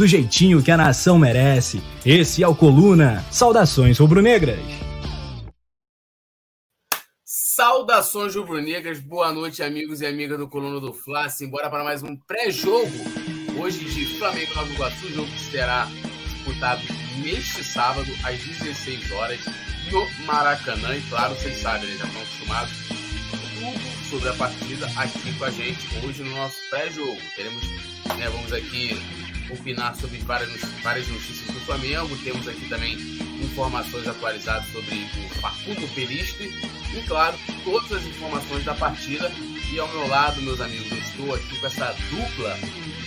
do jeitinho que a nação merece. Esse é o Coluna. Saudações rubro-negras. Saudações rubro-negras, boa noite, amigos e amigas do Coluna do Fla. Simbora para mais um pré-jogo. Hoje de Flamengo Nova Iguaçu, jogo que será disputado neste sábado, às 16 horas, no Maracanã. E claro, vocês sabem, né, já estão acostumados tudo sobre a partida aqui com a gente hoje no nosso pré-jogo. Teremos, né, vamos aqui opinar sobre várias, várias notícias do Flamengo. Temos aqui também informações atualizadas sobre o Facundo Peristre e, claro, todas as informações da partida. E ao meu lado, meus amigos, eu estou aqui com essa dupla.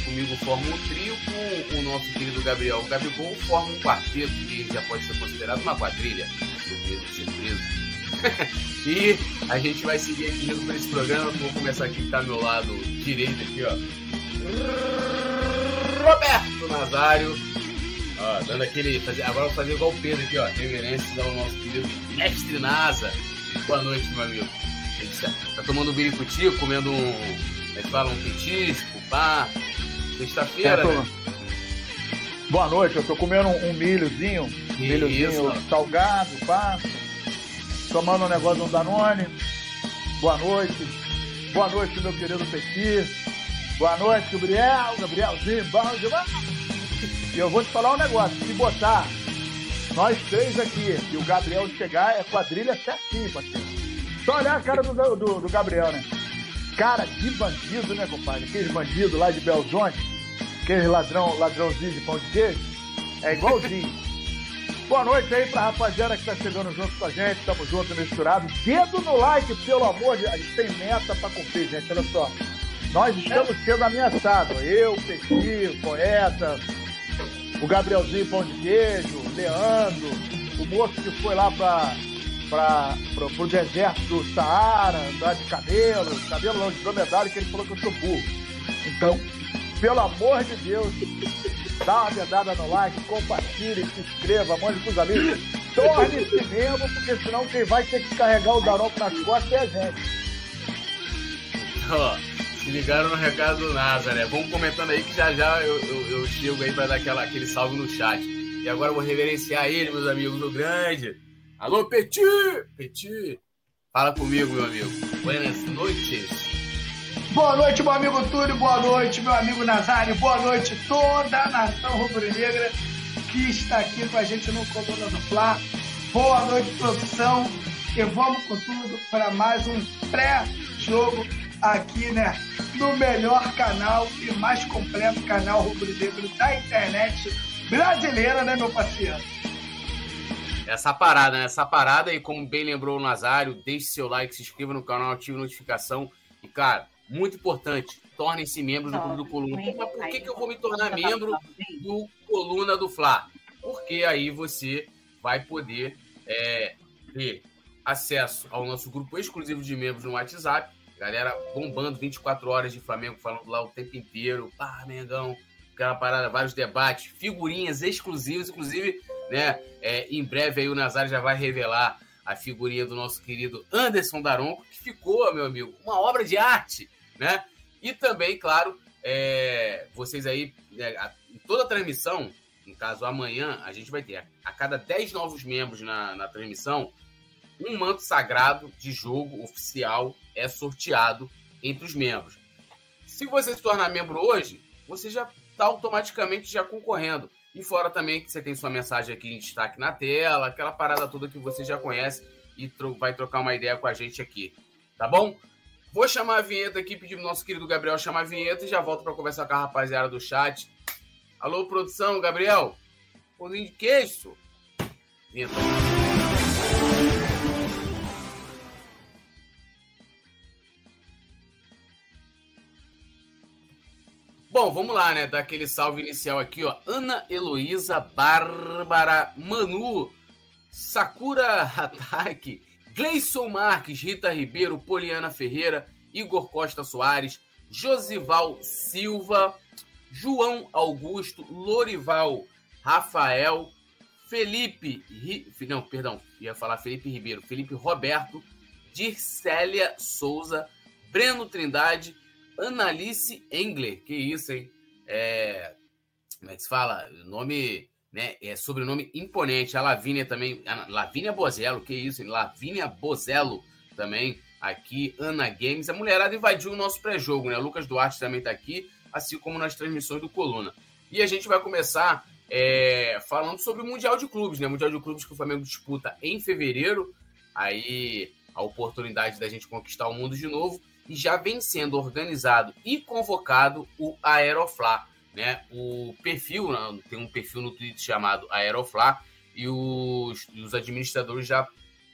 Comigo forma um trio, com o nosso querido Gabriel Gabigol, forma um quarteto que já pode ser considerado uma quadrilha. Surpresa. e a gente vai seguir aqui junto para esse programa. Vou começar aqui que tá ao meu lado direito aqui, ó. Roberto Nazário. Ó, dando aquele. Agora vou fazer igual o Pedro aqui, ó. Reverências ao nosso querido mestre Nasa. Boa noite, meu amigo. Tá, tá tomando um biricuti, comendo um. Como é que fala? Um petisco, pá. Sexta-feira, né? Boa noite, eu tô comendo um milhozinho. Um milhozinho salgado, pá. Tomando um negócio de um Danone. Boa noite. Boa noite, meu querido Petit. Boa noite, Gabriel. Gabrielzinho, bom demais. E eu vou te falar um negócio. Se botar nós três aqui e o Gabriel chegar, é quadrilha certinho, parceiro. Só olhar a cara do, do, do Gabriel, né? Cara, que bandido, né, compadre? Aqueles bandidos lá de Belzonte, aqueles ladrão, ladrãozinho de pão de queijo, é igualzinho. Boa noite aí pra rapaziada que tá chegando junto com a gente, tamo junto, misturado. Dedo no like, pelo amor de Deus. A gente tem meta pra cumprir, gente, olha só. Nós estamos sendo ameaçados. Eu, Petit, o poeta, o Gabrielzinho Pão de Queijo, o Leandro, o moço que foi lá para para o deserto do Saara, andar de cabelo, cabelo não, de dromedário, que ele falou que eu sou burro. Então, pelo amor de Deus, dá uma dedada no like, compartilhe, se inscreva, mande pros amigos. Torne-se membro, porque senão quem vai ter que carregar o Daronco nas costas é a gente. Se ligaram no recado do NASA, né? Vamos comentando aí que já já eu, eu, eu chego aí para dar aquela, aquele salve no chat. E agora eu vou reverenciar ele, meus amigos do grande. Alô, Petit! Petit! Fala comigo, meu amigo. Buenas noites. Boa noite, meu amigo Túlio. Boa noite, meu amigo Nazário. Boa noite, toda a nação rubro-negra que está aqui com a gente no Coluna do Fla. Boa noite, produção. E vamos com tudo para mais um pré-jogo aqui, né? No melhor canal e mais completo canal rubro-negro da internet brasileira, né, meu parceiro? Essa parada, né? Essa parada, e como bem lembrou o Nazário, deixe seu like, se inscreva no canal, ative a notificação. E, cara, muito importante, tornem-se membros do Clube do Coluna. Mas por que, que eu vou me tornar membro do Coluna do Fla? Porque aí você vai poder é, ter acesso ao nosso grupo exclusivo de membros no WhatsApp Galera bombando 24 horas de Flamengo, falando lá o tempo inteiro. Ah, Mengão, aquela parada, vários debates, figurinhas exclusivas, inclusive, né? É, em breve aí o Nazário já vai revelar a figurinha do nosso querido Anderson Daronco, que ficou, meu amigo, uma obra de arte, né? E também, claro, é, vocês aí, né, a, toda a transmissão, no caso amanhã, a gente vai ter a cada 10 novos membros na, na transmissão, um manto sagrado de jogo oficial é sorteado entre os membros. Se você se tornar membro hoje, você já está automaticamente já concorrendo. E fora também que você tem sua mensagem aqui em destaque na tela, aquela parada toda que você já conhece e tro vai trocar uma ideia com a gente aqui. Tá bom? Vou chamar a vinheta aqui, pedir pro nosso querido Gabriel chamar a vinheta e já volto para conversar com a rapaziada do chat. Alô, produção, Gabriel? Pãozinho de queijo? Vinheta. Bom, vamos lá, né? Dar aquele salve inicial aqui, ó. Ana Heloísa, Bárbara, Manu, Sakura Hataki, Gleison Marques, Rita Ribeiro, Poliana Ferreira, Igor Costa Soares, Josival Silva, João Augusto, Lorival Rafael, Felipe. Não, perdão, ia falar Felipe Ribeiro, Felipe Roberto, Dircélia Souza, Breno Trindade, Analice Engler. Que isso, hein? É, como é que se fala? Nome, né? É sobrenome imponente. A Lavínia também. A Lavínia Bozello, que isso, hein? Lavínia Bozello também aqui. Ana Games. A mulherada invadiu o nosso pré-jogo, né? O Lucas Duarte também tá aqui, assim como nas transmissões do Coluna. E a gente vai começar é, falando sobre o Mundial de Clubes, né? O Mundial de Clubes que o Flamengo disputa em fevereiro. Aí a oportunidade da gente conquistar o mundo de novo. E já vem sendo organizado e convocado o Aeroflá. Né? O perfil, né? tem um perfil no Twitter chamado Aeroflá, e os, os administradores já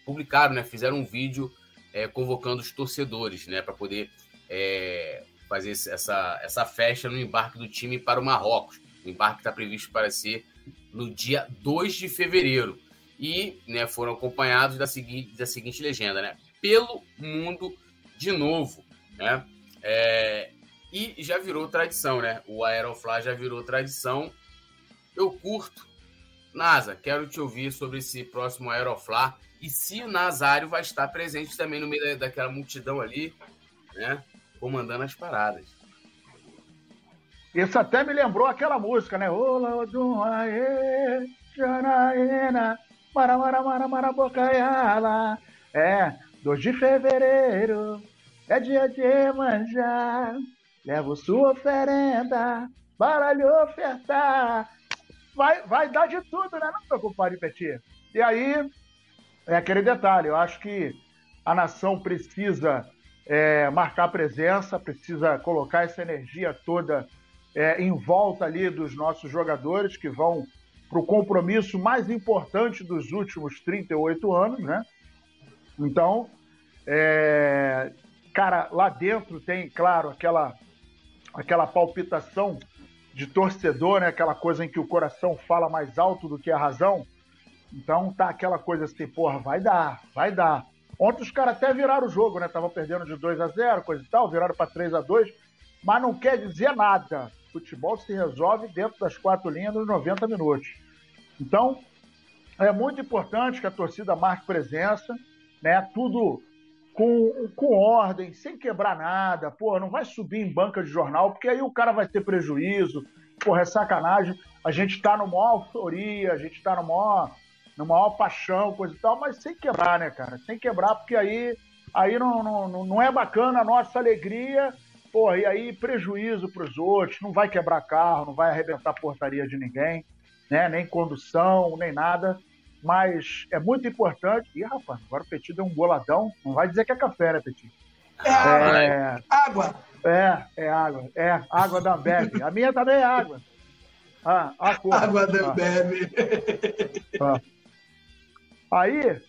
publicaram, né? fizeram um vídeo é, convocando os torcedores né? para poder é, fazer essa, essa festa no embarque do time para o Marrocos. O embarque está previsto para ser no dia 2 de fevereiro. E né, foram acompanhados da seguinte, da seguinte legenda, né? Pelo mundo de novo, né? É, e já virou tradição, né? O Aeroflá já virou tradição. Eu curto. NASA, quero te ouvir sobre esse próximo Aeroflá. E se o Nazário vai estar presente também no meio daquela multidão ali, né? Comandando as paradas. Isso até me lembrou aquela música, né? Ola aê, Janaína, Mara Mara Mara Mara Bocaiala. É, 2 de fevereiro, é dia de manjar. Levo sua oferenda para lhe ofertar. Vai, vai dar de tudo, né, não, meu compadre Petit? E aí, é aquele detalhe, eu acho que a nação precisa é, marcar presença, precisa colocar essa energia toda é, em volta ali dos nossos jogadores que vão para o compromisso mais importante dos últimos 38 anos, né? Então, é, cara, lá dentro tem, claro, aquela, aquela palpitação de torcedor, né? Aquela coisa em que o coração fala mais alto do que a razão. Então tá aquela coisa assim, porra, vai dar, vai dar. Ontem os caras até viraram o jogo, né? Estavam perdendo de 2 a 0 coisa e tal, viraram para 3 a 2 mas não quer dizer nada. Futebol se resolve dentro das quatro linhas nos 90 minutos. Então, é muito importante que a torcida marque presença, né? Tudo com, com ordem, sem quebrar nada. Pô, não vai subir em banca de jornal, porque aí o cara vai ter prejuízo. Porra, é sacanagem. A gente está no maior euforia, a gente está no maior, no maior paixão, coisa e tal, mas sem quebrar, né, cara? Sem quebrar, porque aí, aí não, não, não é bacana a nossa alegria Porra, e aí prejuízo para os outros, não vai quebrar carro, não vai arrebentar portaria de ninguém, né? nem condução, nem nada. Mas é muito importante. Ih, rapaz, agora o Petit deu um boladão. Não vai dizer que é café, né, Petit? É, é água. É, é água. É, água da bebe. A minha também é água. Ah, a cor. Água da ah. bebe. Ah. Aí,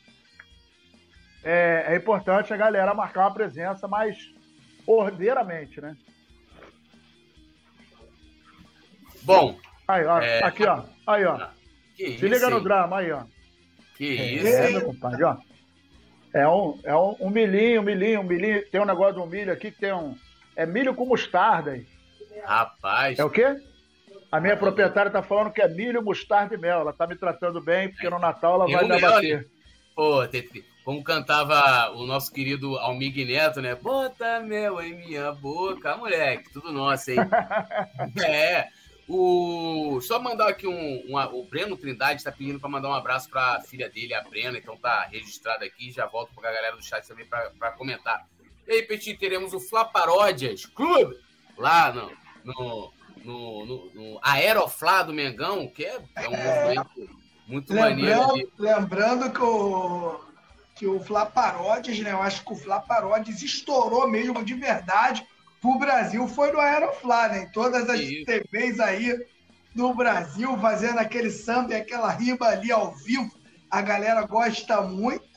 é, é importante a galera marcar uma presença mais ordeiramente, né? Bom. Aí, ó, é... aqui, ó. Aí, ó. Que Se liga no drama, aí, ó. Que é, isso, É, meu compadre, ó. É um, é um, um milhinho, um milhinho, um milhinho. Tem um negócio de um milho aqui que tem um. É milho com mostarda aí. Rapaz. É o quê? A minha proprietária tá falando que é milho, mostarda e mel. Ela tá me tratando bem, porque no Natal ela vai me bater. Pô, como cantava o nosso querido Almig Neto, né? Bota mel em minha boca, moleque, tudo nosso, hein? é. O... Só mandar aqui um, O Breno Trindade está pedindo para mandar um abraço para a filha dele, a Brena, então tá registrado aqui. Já volto para a galera do chat também para comentar. E aí, Petit, teremos o Fla Paródias Clube lá no, no, no, no, no Aeroflá do Mengão, que é, é um movimento muito lembrando, maneiro. Lembrando que o que o Flá Paródias, né? Eu acho que o Flá Paródias estourou mesmo de verdade pro Brasil, foi no Aeroflá, né? Em todas as Isso. TVs aí do Brasil, fazendo aquele samba e aquela riba ali ao vivo. A galera gosta muito.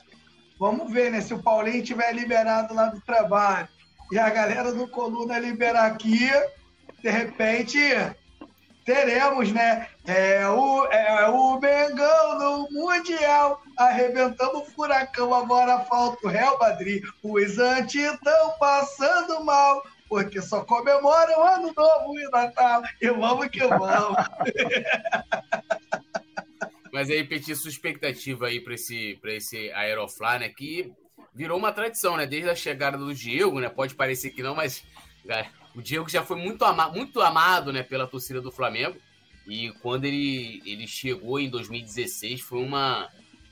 Vamos ver, né? Se o Paulinho tiver liberado lá do trabalho e a galera do Coluna liberar aqui, de repente teremos, né? É o, é o Mengão no Mundial, arrebentando o furacão, agora falta o Real Madrid. Os anti estão passando mal, porque só comemoram Ano Novo e Natal. E vamos que vamos. Mas aí, Petit, sua expectativa aí para esse, esse Aerofly, né? Que virou uma tradição, né? Desde a chegada do Diego, né? Pode parecer que não, mas cara, o Diego já foi muito, ama muito amado né, pela torcida do Flamengo. E quando ele, ele chegou em 2016, foi uma,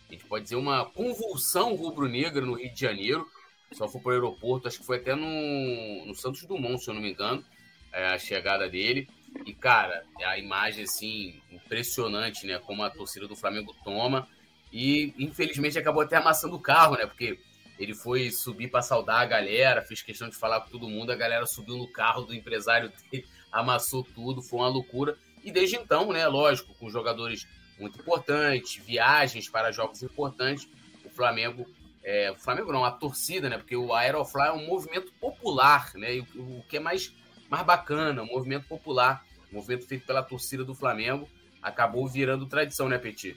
a gente pode dizer, uma convulsão rubro-negra no Rio de Janeiro. Só foi para o aeroporto, acho que foi até no, no Santos Dumont, se eu não me engano, é, a chegada dele. E, cara, a imagem, assim, impressionante, né? Como a torcida do Flamengo toma. E, infelizmente, acabou até amassando o carro, né? Porque ele foi subir para saudar a galera, fez questão de falar com todo mundo, a galera subiu no carro do empresário dele, amassou tudo, foi uma loucura. E desde então, né, lógico, com jogadores muito importantes, viagens para jogos importantes, o Flamengo, é, o Flamengo não, a torcida, né, porque o Aerofly é um movimento popular, né, e o, o que é mais, mais bacana, um movimento popular, um movimento feito pela torcida do Flamengo, acabou virando tradição, né, Petit?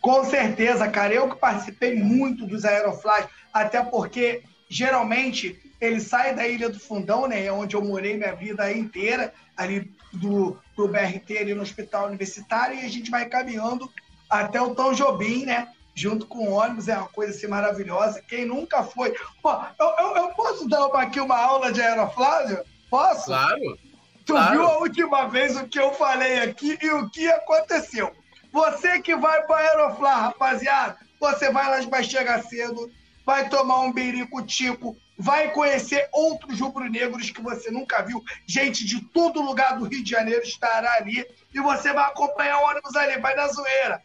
Com certeza, cara. Eu que participei muito dos Aeroflies, até porque geralmente ele sai da Ilha do Fundão, né? Onde eu morei minha vida inteira, ali do, do BRT, ali no Hospital Universitário, e a gente vai caminhando até o Tom Jobim, né? Junto com o ônibus, é uma coisa assim maravilhosa. Quem nunca foi. Pô, eu, eu, eu posso dar uma, aqui uma aula de Aeroflávio? Posso? Claro. Tu claro. viu a última vez o que eu falei aqui e o que aconteceu? Você que vai para Aeroflá, rapaziada, você vai lá, vai chegar cedo, vai tomar um birico tipo, vai conhecer outros rubro-negros que você nunca viu. Gente de todo lugar do Rio de Janeiro estará ali e você vai acompanhar o ônibus ali, vai na zoeira.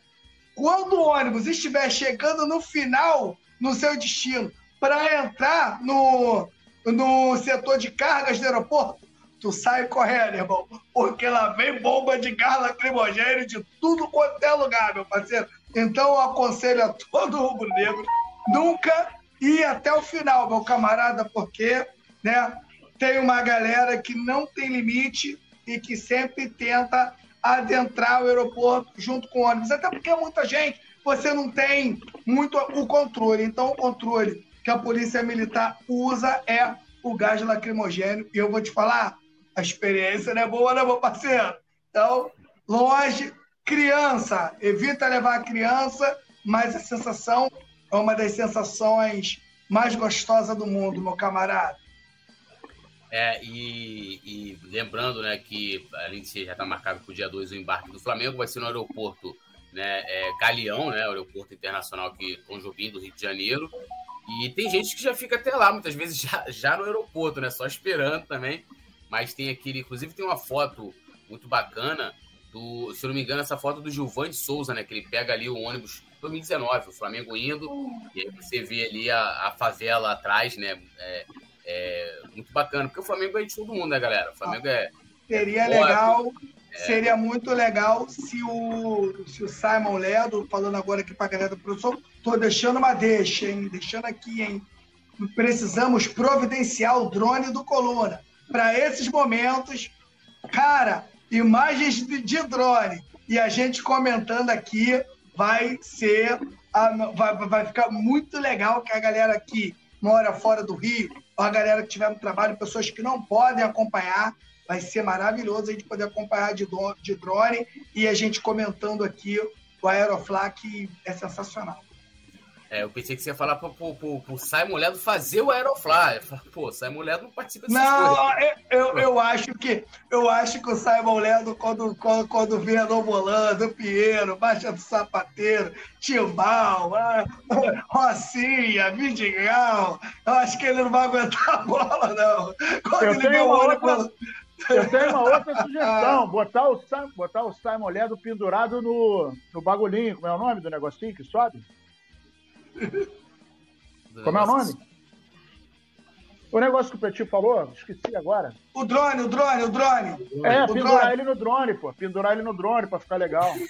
Quando o ônibus estiver chegando no final, no seu destino, para entrar no, no setor de cargas do aeroporto, tu sai correndo, irmão. Porque lá vem bomba de gás lacrimogêneo de tudo quanto é lugar, meu parceiro. Então eu aconselho a todo rubro-negro nunca ir até o final, meu camarada, porque né, tem uma galera que não tem limite e que sempre tenta adentrar o aeroporto junto com ônibus. Até porque é muita gente, você não tem muito o controle. Então o controle que a polícia militar usa é o gás lacrimogênio. E eu vou te falar, a experiência não é boa, né, meu parceiro? Então, longe, criança, evita levar a criança, mas a sensação é uma das sensações mais gostosas do mundo, meu camarada. É, e, e lembrando, né, que além de ser já está marcado para o dia 2 o embarque do Flamengo, vai ser no aeroporto né, é, Galeão, né, aeroporto internacional aqui, Tom Jobim, do Rio de Janeiro. E tem gente que já fica até lá, muitas vezes já, já no aeroporto, né, só esperando também mas tem aquele, inclusive tem uma foto muito bacana do, se eu não me engano, essa foto do Gilvan de Souza, né? Que ele pega ali o ônibus 2019, o Flamengo indo, e aí você vê ali a, a favela atrás, né? É, é, muito bacana, porque o Flamengo é de todo mundo, né, galera? O Flamengo é. Seria é legal, é... seria muito legal se o, se o Simon Ledo, falando agora aqui pra galera do professor, tô deixando uma deixa, hein? Deixando aqui, hein? Precisamos providenciar o drone do Coluna para esses momentos. Cara, imagens de, de, drone e a gente comentando aqui vai ser. vai, vai ficar muito legal que a galera aqui mora fora do Rio, a galera que tiver no trabalho, pessoas que não podem acompanhar. Vai ser maravilhoso a gente poder acompanhar de, de drone e a gente comentando aqui o Aeroflá, que é sensacional. É, eu pensei que você ia falar pro, pro, pro, pro Simon Ledo fazer o Aerofly. Pô, Simon Ledo não participa dessas não, coisas. Eu, eu, eu, acho que, eu acho que o Simon Ledo, quando, quando, quando vê a Novolando, o Pinheiro, Baixa do Sapateiro, Timbal, ah, Rocinha, Vidigal, eu acho que ele não vai aguentar a bola, não. Quando eu ele vê o olho outra... Eu tenho uma outra sugestão, botar o, botar o Simon Ledo pendurado no, no bagulhinho, como é o nome do negocinho que sobe? Como é o nome? O negócio que o Petit falou, esqueci agora. O drone, o drone, o drone. É, o pendurar drone. ele no drone, pô. Pendurar ele no drone pra ficar legal.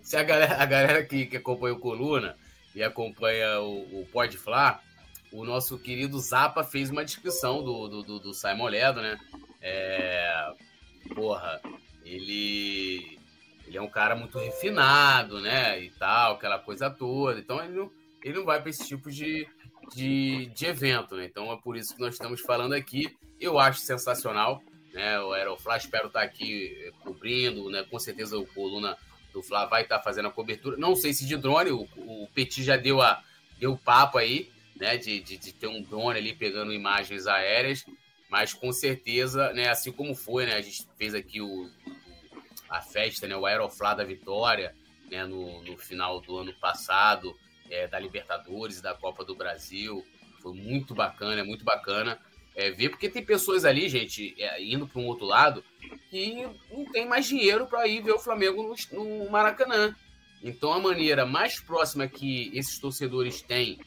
Se a galera, a galera que, que acompanha o Coluna e acompanha o, o Pode Falar, o nosso querido Zapa fez uma descrição do, do, do, do Simon Ledo, né? É, porra, ele, ele é um cara muito refinado, né? E tal, aquela coisa toda. Então ele não, ele não vai para esse tipo de, de, de evento, né? Então é por isso que nós estamos falando aqui. Eu acho sensacional, né? O Aerofly espero estar aqui cobrindo, né? Com certeza o Coluna do Flá vai estar fazendo a cobertura. Não sei se de drone, o, o Petit já deu a deu papo aí, né? De, de, de ter um drone ali pegando imagens aéreas, mas com certeza, né? Assim como foi, né? A gente fez aqui o, a festa, né? O Aeroflá da Vitória, né? No, no final do ano passado, é, da Libertadores, da Copa do Brasil. Foi muito bacana, é muito bacana é, ver, porque tem pessoas ali, gente, é, indo para um outro lado, que não tem mais dinheiro para ir ver o Flamengo no, no, Maracanã. Então a maneira mais próxima que esses torcedores têm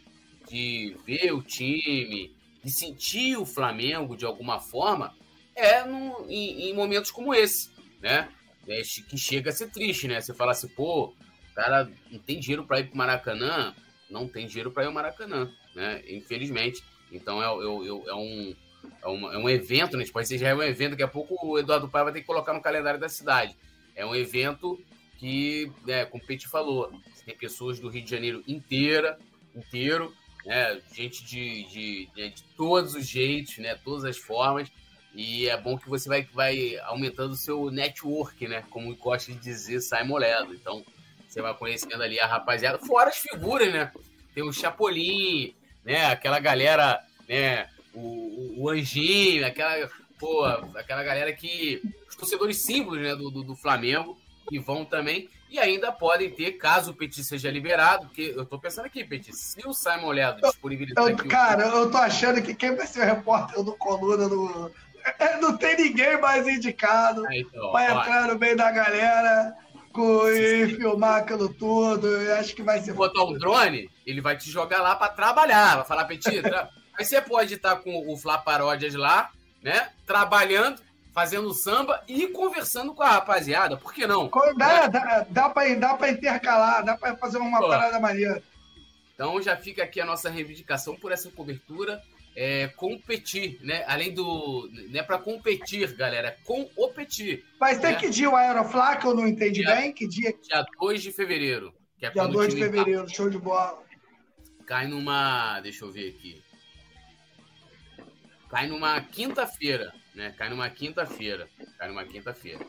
de ver o time, de sentir o Flamengo de alguma forma, é no, em, em momentos como esse, né? É, que chega a ser triste, né? Você fala assim, pô, o cara não tem dinheiro para ir para o Maracanã, não tem dinheiro para ir ao Maracanã, né? Infelizmente. Então é, é, é, um, é, uma, é um evento, né? Tipo, esse já é um evento, daqui a pouco o Eduardo Pai vai ter que colocar no calendário da cidade. É um evento que, né, como o Pete falou, tem pessoas do Rio de Janeiro inteira, inteiro, né? Gente de, de, de, de todos os jeitos, né? Todas as formas. E é bom que você vai, vai aumentando o seu network, né? Como gosta de dizer Simon Ledo. Então, você vai conhecendo ali a rapaziada, fora as figuras, né? Tem o Chapolin, né? Aquela galera, né? O, o Anjinho, aquela, pô, aquela galera que. Os torcedores símbolos né, do, do, do Flamengo, que vão também. E ainda podem ter, caso o Petit seja liberado, porque eu tô pensando aqui, Petit, se o Simon Ledo disponibilizar. Eu, aqui, cara, o... eu tô achando que quem vai ser o repórter do Coluna no. É, não tem ninguém mais indicado. Ah, então, vai entrar no meio da galera e filmar aquilo tudo. Eu acho que vai ser. Se botar um drone, ele vai te jogar lá para trabalhar. Vai falar, Petit, tra... aí você pode estar com o Flá Paródias lá, né? Trabalhando, fazendo samba e conversando com a rapaziada. Por que não? Dá, é. dá, dá para dá intercalar, dá para fazer uma Pô. parada maneira. Então já fica aqui a nossa reivindicação por essa cobertura. É, competir, né? Além do. Não é para competir, galera, é com o Petit. Mas tem né? que dia o Aeroflá, que eu não entendi dia, bem? Que dia? Dia 2 de fevereiro. Que é dia 2 de fevereiro, tá... show de bola. Cai numa. Deixa eu ver aqui. Cai numa quinta-feira, né? Cai numa quinta-feira. Cai numa quinta-feira.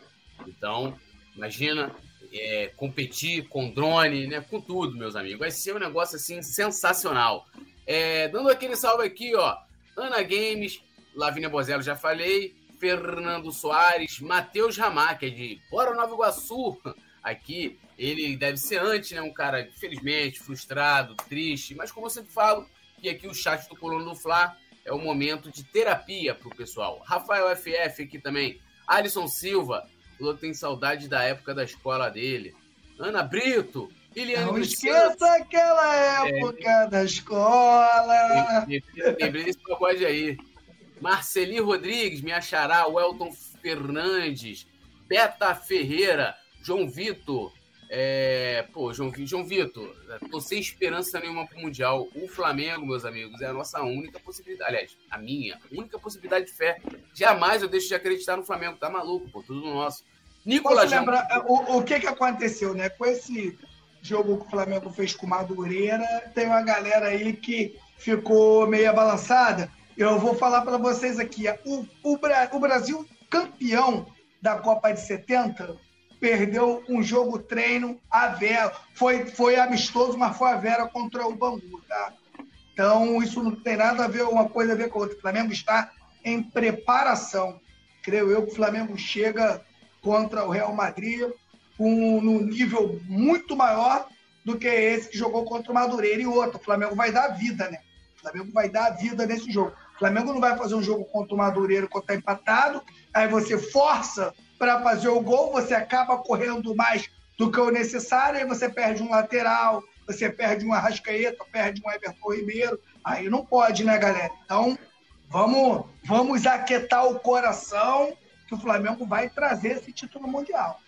Então, imagina é, competir com drone, né? Com tudo, meus amigos. Vai ser um negócio assim sensacional. É, dando aquele salve aqui, ó. Ana Games, Lavínia Bozello, já falei. Fernando Soares, Matheus Ramá, que é de Bora Nova Iguaçu. Aqui, ele deve ser antes, né? Um cara, infelizmente, frustrado, triste. Mas como eu sempre falo, e aqui o chat do Colono do Fla é o momento de terapia pro pessoal. Rafael FF aqui também. Alisson Silva, falou que tem saudade da época da escola dele. Ana Brito, Liliane Não esqueça aquela é. época é. da escola. Lembrei desse pagode aí. Marceli Rodrigues, me achará, Welton Fernandes, Beta Ferreira, João Vitor. É, pô, João, João Vitor, tô sem esperança nenhuma pro Mundial. O Flamengo, meus amigos, é a nossa única possibilidade. Aliás, a minha única possibilidade de fé. Jamais eu deixo de acreditar no Flamengo. Tá maluco, pô, tudo nosso. Nicolas. Posso lembrar o, o que que aconteceu, né? Com esse jogo que o Flamengo fez com Madureira, tem uma galera aí que ficou meio balançada. Eu vou falar para vocês aqui: o, o, o Brasil campeão da Copa de 70 perdeu um jogo treino a Vera. Foi, foi amistoso, mas foi a Vera contra o Bangu, tá? Então, isso não tem nada a ver, uma coisa a ver com a outra. O Flamengo está em preparação. Creio eu que o Flamengo chega contra o Real Madrid um, num nível muito maior do que esse que jogou contra o Madureira e outro. O Flamengo vai dar vida, né? O Flamengo vai dar vida nesse jogo. O Flamengo não vai fazer um jogo contra o Madureira quando está empatado, aí você força para fazer o gol, você acaba correndo mais do que o necessário, aí você perde um lateral, você perde um Arrascaeta, perde um Everton Ribeiro. Aí não pode, né, galera? Então, vamos, vamos aquietar o coração que o Flamengo vai trazer esse título mundial.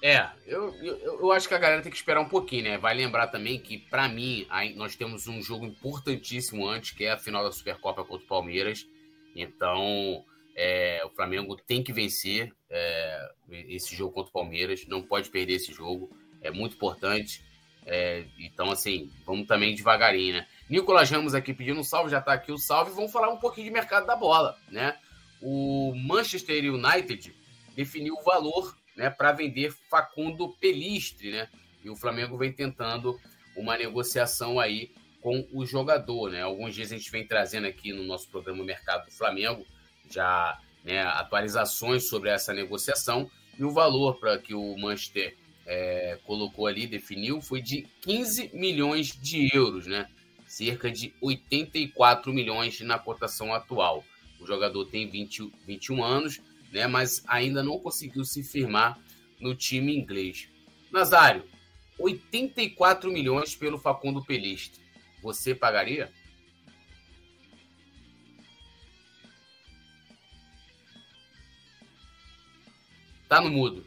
É, eu, eu, eu, acho que a galera tem que esperar um pouquinho, né? Vai lembrar também que, para mim, nós temos um jogo importantíssimo antes, que é a final da Supercopa contra o Palmeiras. Então, é, o Flamengo tem que vencer é, esse jogo contra o Palmeiras, não pode perder esse jogo, é muito importante. É, então, assim, vamos também devagarinho, né? Nicolas Ramos aqui pedindo um salve, já tá aqui o salve. Vamos falar um pouquinho de mercado da bola, né? O Manchester United definiu o valor né, para vender Facundo Pelistre, né? E o Flamengo vem tentando uma negociação aí com o jogador, né? Alguns dias a gente vem trazendo aqui no nosso programa Mercado do Flamengo já né, atualizações sobre essa negociação e o valor para que o Manchester é, colocou ali, definiu, foi de 15 milhões de euros, né? Cerca de 84 milhões na cotação atual. O jogador tem 20, 21 anos, né, mas ainda não conseguiu se firmar no time inglês. Nazário, 84 milhões pelo Facundo Peliste. Você pagaria? Tá no mudo.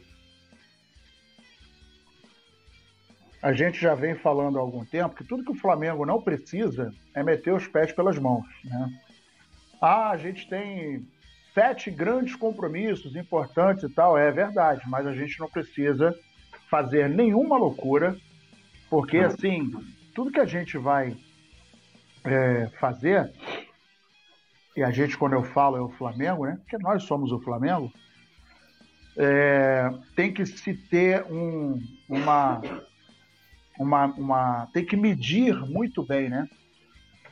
A gente já vem falando há algum tempo que tudo que o Flamengo não precisa é meter os pés pelas mãos. Né? Ah, a gente tem sete grandes compromissos importantes e tal, é verdade, mas a gente não precisa fazer nenhuma loucura, porque assim, tudo que a gente vai é, fazer, e a gente, quando eu falo, é o Flamengo, né? Porque nós somos o Flamengo, é, tem que se ter um, uma, uma, uma. tem que medir muito bem, né?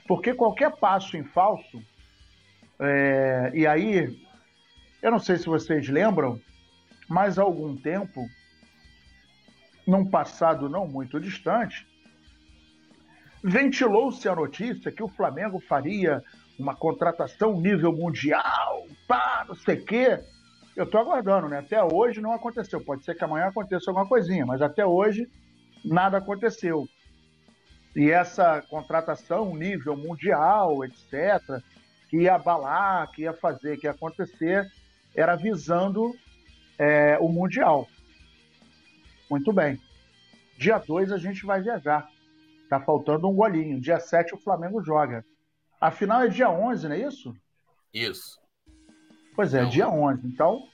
Porque qualquer passo em falso é, e aí, eu não sei se vocês lembram, mas há algum tempo, num passado não muito distante, ventilou-se a notícia que o Flamengo faria uma contratação nível mundial, pá, não sei o quê. Eu estou aguardando, né? Até hoje não aconteceu. Pode ser que amanhã aconteça alguma coisinha, mas até hoje nada aconteceu. E essa contratação nível mundial, etc., que ia abalar, que ia fazer, que ia acontecer, era visando é, o Mundial. Muito bem. Dia 2 a gente vai viajar. Tá faltando um golinho. Dia 7 o Flamengo joga. A final é dia 11, não é isso? Isso. Pois é, não. dia 11. Então,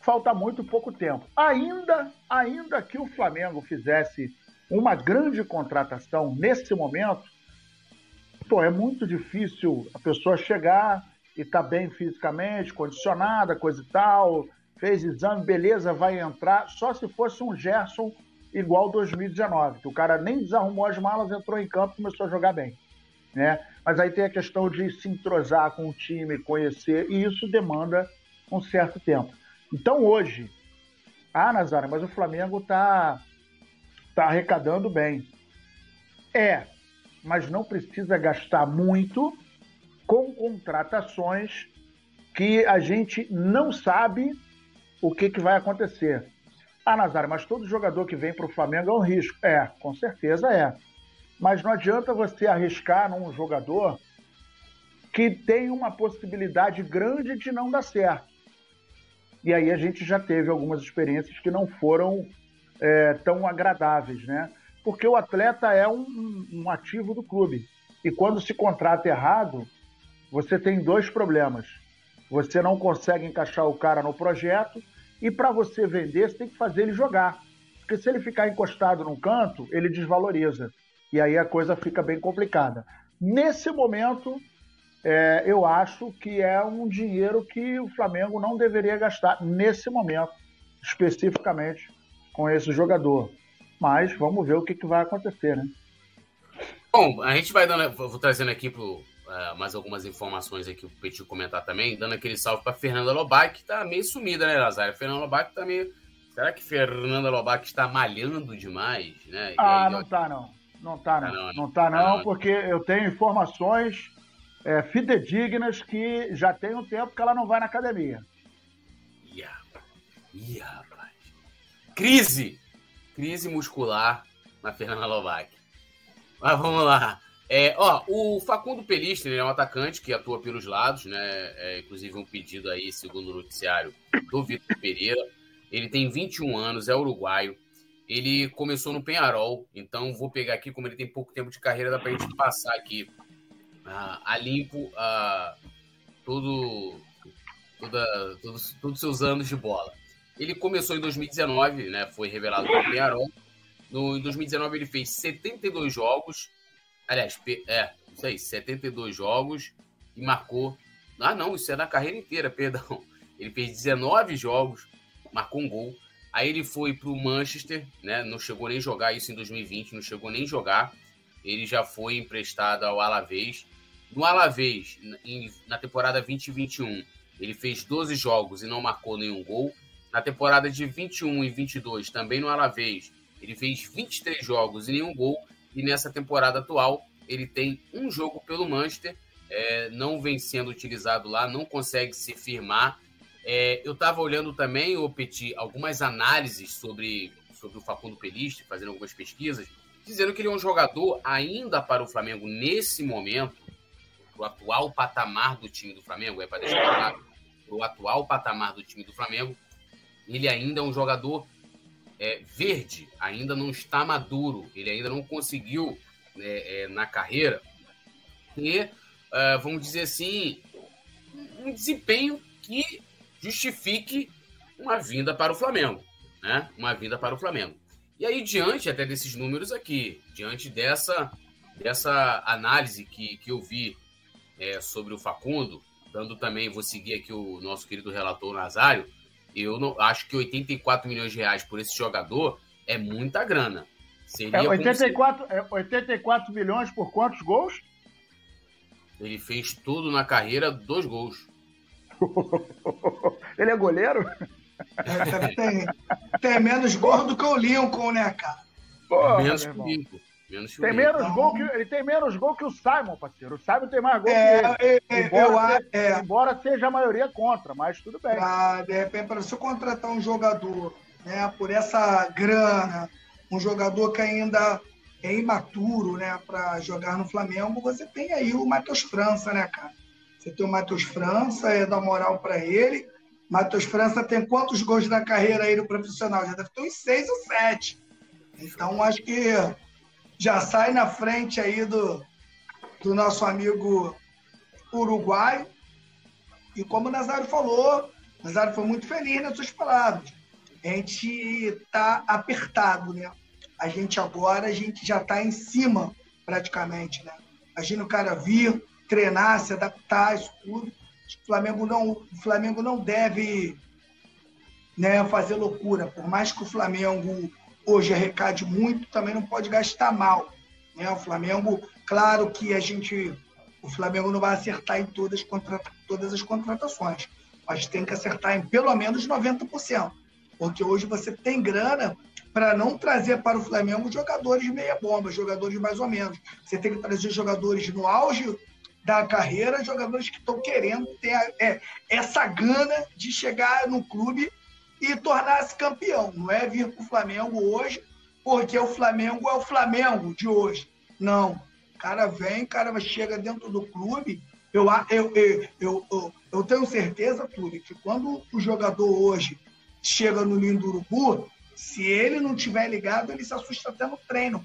falta muito pouco tempo. Ainda, ainda que o Flamengo fizesse uma grande contratação nesse momento, pô, é muito difícil a pessoa chegar e tá bem fisicamente, condicionada, coisa e tal, fez exame, beleza, vai entrar, só se fosse um Gerson igual 2019, que o cara nem desarrumou as malas, entrou em campo e começou a jogar bem. Né? Mas aí tem a questão de se entrosar com o time, conhecer, e isso demanda um certo tempo. Então hoje, ah, Nazara, mas o Flamengo tá, tá arrecadando bem. É, mas não precisa gastar muito com contratações que a gente não sabe o que, que vai acontecer. Ah, Nazário, mas todo jogador que vem para o Flamengo é um risco. É, com certeza é. Mas não adianta você arriscar num jogador que tem uma possibilidade grande de não dar certo. E aí a gente já teve algumas experiências que não foram é, tão agradáveis, né? Porque o atleta é um, um ativo do clube. E quando se contrata errado, você tem dois problemas. Você não consegue encaixar o cara no projeto e para você vender, você tem que fazer ele jogar. Porque se ele ficar encostado num canto, ele desvaloriza. E aí a coisa fica bem complicada. Nesse momento, é, eu acho que é um dinheiro que o Flamengo não deveria gastar nesse momento, especificamente com esse jogador. Mas vamos ver o que, que vai acontecer, né? Bom, a gente vai dando, vou trazendo aqui pro, uh, mais algumas informações aqui para o Petit comentar também, dando aquele salve para Fernanda Lobac, que tá meio sumida, né, Lazar? Fernanda Lobac tá meio. Será que Fernanda Lobac está malhando demais, né? ah, aí, não ó... tá não. Não tá não. Tá não, não tá não, não, porque eu tenho informações é, fidedignas que já tem um tempo que ela não vai na academia. Ih, rapaz. Ih, rapaz. Crise! Crise muscular na Fernanda Lovac. Mas vamos lá. É, ó, o Facundo Pelistri é um atacante que atua pelos lados, né? É, inclusive um pedido aí, segundo o noticiário, do Vitor Pereira. Ele tem 21 anos, é uruguaio. Ele começou no Penharol, então vou pegar aqui, como ele tem pouco tempo de carreira, dá para a gente passar aqui uh, a limpo uh, todo, toda, todos, todos os seus anos de bola. Ele começou em 2019, né? Foi revelado pelo Penharol. No, em 2019 ele fez 72 jogos. Aliás, é, isso aí, 72 jogos e marcou. Ah, não, isso é na carreira inteira, perdão. Ele fez 19 jogos, marcou um gol. Aí ele foi para o Manchester, né? Não chegou nem jogar isso em 2020, não chegou nem jogar. Ele já foi emprestado ao Alavés. No Alavés, na temporada 2021, ele fez 12 jogos e não marcou nenhum gol. Na temporada de 21 e 22, também no Alavés, ele fez 23 jogos e nenhum gol. E nessa temporada atual, ele tem um jogo pelo Manchester, é, não vem sendo utilizado lá, não consegue se firmar. É, eu estava olhando também, o Petit, algumas análises sobre, sobre o Facundo Peliste, fazendo algumas pesquisas, dizendo que ele é um jogador ainda para o Flamengo nesse momento, o atual patamar do time do Flamengo, é para deixar claro, o atual patamar do time do Flamengo, ele ainda é um jogador é, verde, ainda não está maduro, ele ainda não conseguiu é, é, na carreira ter, uh, vamos dizer assim, um desempenho que justifique uma vinda para o Flamengo, né? Uma vinda para o Flamengo. E aí, diante até desses números aqui, diante dessa, dessa análise que, que eu vi é, sobre o Facundo, dando também, vou seguir aqui o nosso querido relator Nazário, eu não acho que 84 milhões de reais por esse jogador é muita grana. Seria é 84, se... é 84 milhões por quantos gols? Ele fez tudo na carreira, dois gols. Ele é goleiro? É, tem, tem menos gol do que o Lincoln, né, cara? Porra, menos que o Lincoln. Menos tem menos gol que, ele tem menos gol que o Simon, parceiro. O Simon tem mais gol é, que ele. É, embora, eu, é, embora seja a maioria contra, mas tudo bem. Ah, de repente, para você contratar um jogador né, por essa grana, um jogador que ainda é imaturo né, para jogar no Flamengo, você tem aí o Matheus França, né, cara? Você tem o Matheus França, é dar moral para ele. Matheus França tem quantos gols na carreira aí no profissional? Já deve ter uns seis ou sete. Então, acho que já sai na frente aí do, do nosso amigo uruguaio. E como o Nazário falou, o Nazário foi muito feliz nas suas palavras. A gente está apertado, né? A gente agora, a gente já está em cima, praticamente, né? Imagina o cara vir, treinar, se adaptar, isso tudo. O Flamengo não, o Flamengo não deve né, fazer loucura. Por mais que o Flamengo hoje arrecade muito, também não pode gastar mal. Né? O Flamengo, claro que a gente. O Flamengo não vai acertar em todas, todas as contratações, mas tem que acertar em pelo menos 90%. Porque hoje você tem grana para não trazer para o Flamengo jogadores meia bomba, jogadores mais ou menos. Você tem que trazer jogadores no auge da carreira, jogadores que estão querendo ter é, essa gana de chegar no clube e tornar-se campeão. Não é vir para o Flamengo hoje, porque o Flamengo é o Flamengo de hoje. Não. O cara vem, o cara chega dentro do clube. Eu, eu, eu, eu, eu tenho certeza, Túlio, que quando o jogador hoje chega no Lindo Urubu, se ele não tiver ligado, ele se assusta até no treino.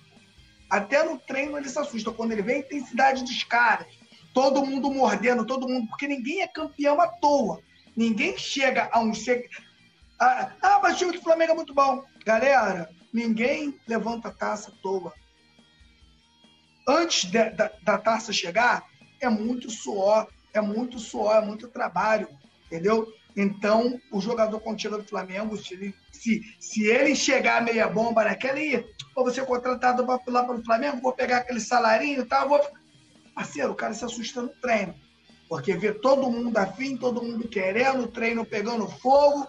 Até no treino ele se assusta. Quando ele vê a intensidade dos caras, todo mundo mordendo, todo mundo, porque ninguém é campeão à toa. Ninguém chega a um. Ah, ah, mas o time do Flamengo é muito bom. Galera, ninguém levanta a taça à toa. Antes de, da, da taça chegar, é muito suor, é muito suor, é muito trabalho, entendeu? Então, o jogador quando chega do Flamengo, se ele, se, se ele chegar meia bomba naquela e vou ser contratado lá para o Flamengo, vou pegar aquele salarinho e tal, vou Parceiro, o cara se assusta no treino. Porque vê todo mundo afim, todo mundo querendo, o treino pegando fogo,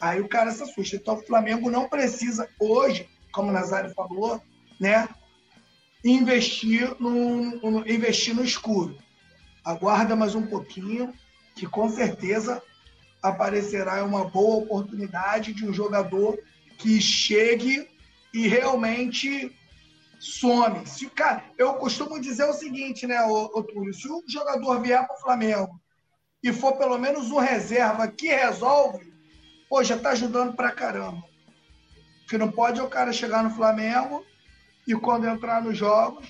aí o cara se assusta. Então o Flamengo não precisa hoje, como o Nazário falou, né, investir no, investir no escuro. Aguarda mais um pouquinho, que com certeza aparecerá uma boa oportunidade de um jogador que chegue e realmente some. Se, cara, eu costumo dizer o seguinte, né, ô Túlio? Se um jogador vier para o Flamengo e for pelo menos um reserva que resolve, pô, já tá ajudando pra caramba. O que não pode é o cara chegar no Flamengo e quando entrar nos jogos,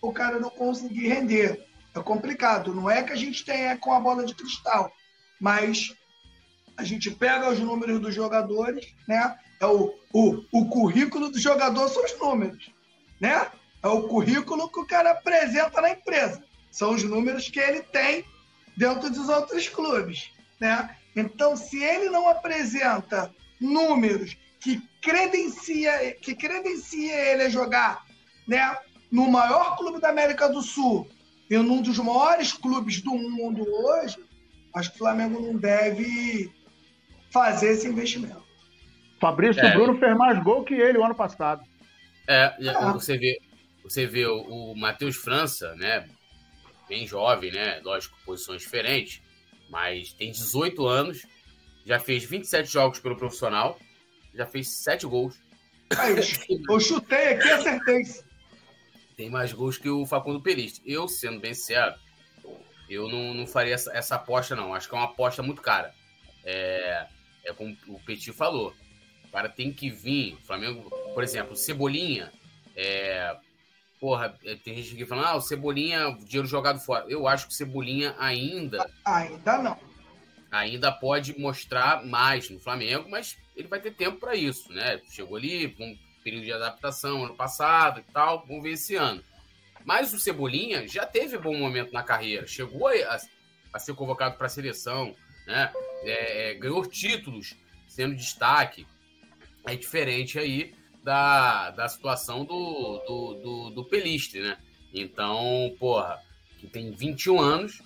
o cara não conseguir render. É complicado. Não é que a gente tenha com a bola de cristal, mas a gente pega os números dos jogadores, né? É o, o, o currículo do jogador são os números, né? É o currículo que o cara apresenta na empresa. São os números que ele tem dentro dos outros clubes, né? Então, se ele não apresenta números que credencia, que credencia ele a jogar, né, no maior clube da América do Sul e num dos maiores clubes do mundo hoje, acho que o Flamengo não deve fazer esse investimento. Fabrício é. Bruno fez mais gol que ele o ano passado. É, ah. você vê, você vê o, o Matheus França, né? Bem jovem, né? Lógico, posições diferentes, mas tem 18 anos, já fez 27 jogos pelo profissional, já fez 7 gols. Aí, eu chutei aqui e acertei. Tem mais gols que o Facundo Periste. Eu, sendo bem sincero, eu não, não faria essa, essa aposta, não. Acho que é uma aposta muito cara. É, é como o Petit falou. O cara tem que vir. O Flamengo, por exemplo, Cebolinha. É, porra, é, tem gente que fala, ah, o Cebolinha, dinheiro jogado fora. Eu acho que o Cebolinha ainda. Ainda não. Ainda pode mostrar mais no Flamengo, mas ele vai ter tempo para isso, né? Chegou ali, um período de adaptação ano passado e tal, vamos ver esse ano. Mas o Cebolinha já teve bom momento na carreira, chegou a, a ser convocado para a seleção, né? É, é, ganhou títulos sendo destaque. É diferente aí da, da situação do, do, do, do né? Então, porra, que tem 21 anos,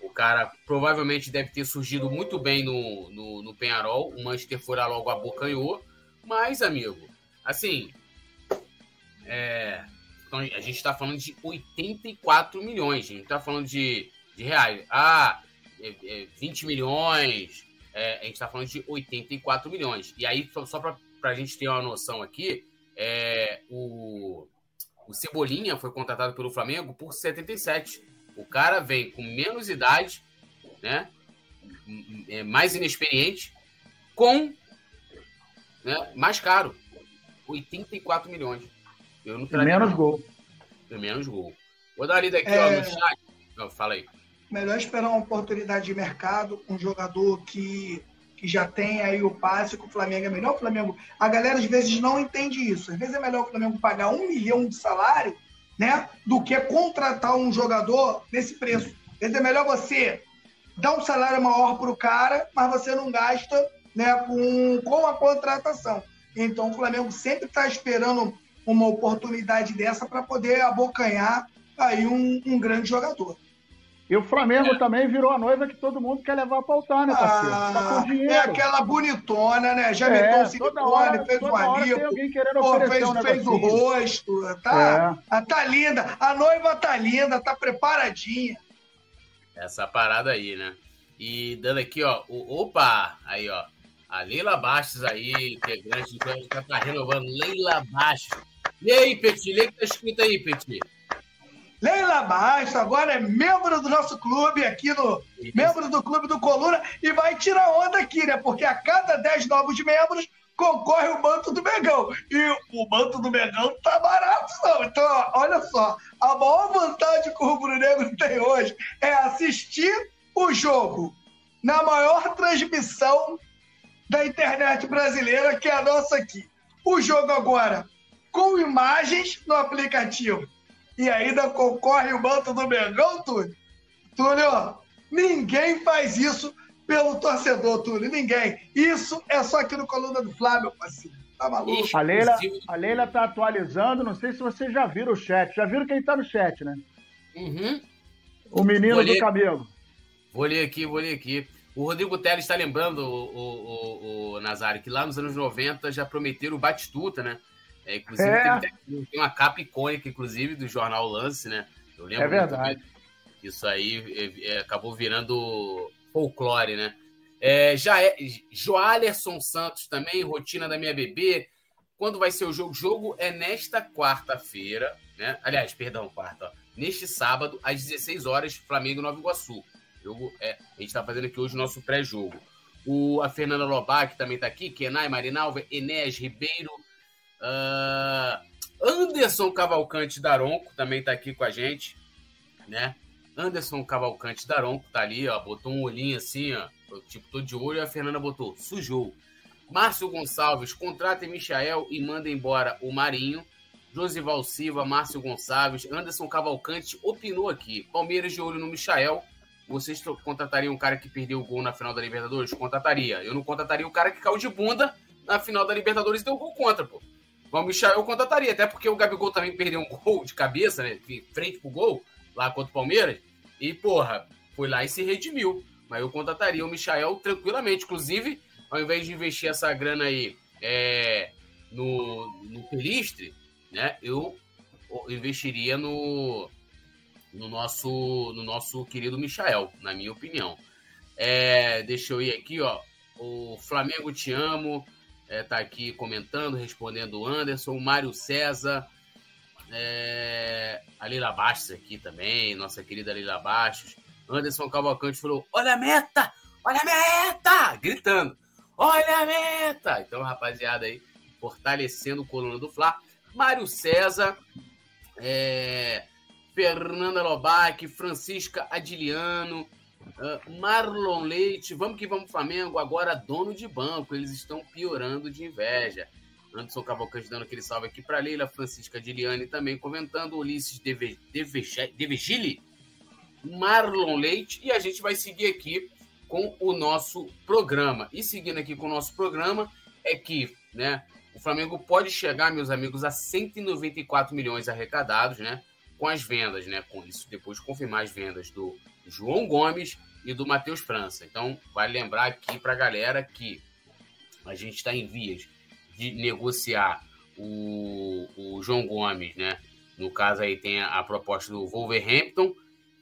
o cara provavelmente deve ter surgido muito bem no, no, no Penharol. O Manchester fora logo abocanhou. Mas, amigo, assim. É, então a gente está falando de 84 milhões. A gente está falando de, de reais. Ah, é, é, 20 milhões. É, a gente está falando de 84 milhões. E aí, só, só para a gente ter uma noção aqui, é, o, o Cebolinha foi contratado pelo Flamengo por 77 o cara vem com menos idade, né? É mais inexperiente, com né, mais caro. 84 milhões. Eu não menos não. gol. menos gol. Vou dar ali daqui é... ó, no chat. Não, fala aí. Melhor esperar uma oportunidade de mercado, um jogador que, que já tem aí o passe, que o Flamengo é melhor. O Flamengo, a galera às vezes não entende isso. Às vezes é melhor o Flamengo pagar um milhão de salário né, do que contratar um jogador nesse preço. Quer dizer, é melhor você dar um salário maior para o cara, mas você não gasta né, com, com a contratação. Então o Flamengo sempre está esperando uma oportunidade dessa para poder abocanhar aí um, um grande jogador. E o Flamengo é. também virou a noiva que todo mundo quer levar para altar, né, parceiro? Ah, tá com dinheiro. É aquela bonitona, né? Já é, meteu o silicone, fez o anico, pô, fez, um fez o rosto. Tá, é. tá linda. A noiva tá linda, tá preparadinha. Essa parada aí, né? E dando aqui, ó, o, opa, aí, ó. A Leila Bastos aí, integrante do tá, tá renovando. Leila Bastos. E aí, Petit? Lê que tá escrito aí, Petit. Leila Baixo agora é membro do nosso clube aqui no. Membro do clube do Coluna e vai tirar onda aqui, né? Porque a cada 10 novos membros concorre o manto do Megão. E o manto do Megão tá barato, não. Então, olha só, a maior vantagem que o Rubro Negro tem hoje é assistir o jogo na maior transmissão da internet brasileira, que é a nossa aqui. O jogo agora com imagens no aplicativo e ainda concorre o manto do Mengão, Túlio? Túlio, ninguém faz isso pelo torcedor, Túlio. Ninguém. Isso é só aqui no Coluna do Flávio, parceiro. Tá maluco? A Leila, a Leila tá atualizando, não sei se vocês já viram o chat. Já viram quem tá no chat, né? Uhum. O menino ler, do cabelo. Vou ler aqui, vou ler aqui. O Rodrigo Teles está lembrando, o, o, o, o Nazário, que lá nos anos 90 já prometeram o Batistuta, né? É, inclusive, é. Tem, tem, uma capa icônica, inclusive, do jornal Lance, né? Eu lembro. É verdade. Isso aí é, é, acabou virando folclore, né? É, já é Joalerson Santos também, rotina da minha bebê. Quando vai ser o jogo? O jogo é nesta quarta-feira, né? Aliás, perdão, quarta. Ó. Neste sábado, às 16 horas, Flamengo Nova Iguaçu. Jogo é, a gente está fazendo aqui hoje o nosso pré-jogo. O, a Fernanda Lobac também está aqui, Kenai Marinalva, Enéas Ribeiro, uh, Anderson Cavalcante Daronco também está aqui com a gente, né? Anderson Cavalcante Daronco tá ali, ó, botou um olhinho assim, ó, tipo, tô de olho, a Fernanda botou, sujou. Márcio Gonçalves, contrata Michael e manda embora o Marinho. Josival Silva, Márcio Gonçalves, Anderson Cavalcante opinou aqui. Palmeiras de olho no Michael. Vocês contratariam um cara que perdeu o gol na final da Libertadores? Contrataria. Eu não contrataria o cara que caiu de bunda na final da Libertadores e deu gol contra, pô. O Michael eu contrataria, até porque o Gabigol também perdeu um gol de cabeça, né? Frente pro gol, lá contra o Palmeiras. E, porra, foi lá e se redimiu. Mas eu contrataria o Michael tranquilamente. Inclusive, ao invés de investir essa grana aí é, no, no Pelistre, né? Eu investiria no, no nosso no nosso querido Michael, na minha opinião. É, deixa eu ir aqui, ó. O Flamengo te amo, é, tá aqui comentando, respondendo o Anderson, o Mário César, é, a Leila Bastos aqui também, nossa querida Leila Bastos. Anderson Cavalcante falou: Olha a meta! Olha a meta! Gritando. Olha a meta! Então, rapaziada aí, fortalecendo o coluna do Fla. Mário César, é, Fernanda Lobac, Francisca Adiliano, uh, Marlon Leite. Vamos que vamos, Flamengo. Agora dono de banco. Eles estão piorando de inveja. Anderson Cavalcante dando aquele salve aqui para Leila, Francisca Adiliane também comentando, Ulisses Devegili, Marlon Leite, e a gente vai seguir aqui com o nosso programa. E seguindo aqui com o nosso programa, é que né, o Flamengo pode chegar, meus amigos, a 194 milhões arrecadados, né? Com as vendas, né? Com isso, depois de confirmar as vendas do João Gomes e do Matheus França. Então, vale lembrar aqui para a galera que a gente está em vias de negociar o, o João Gomes, né? No caso aí tem a, proposta do Wolverhampton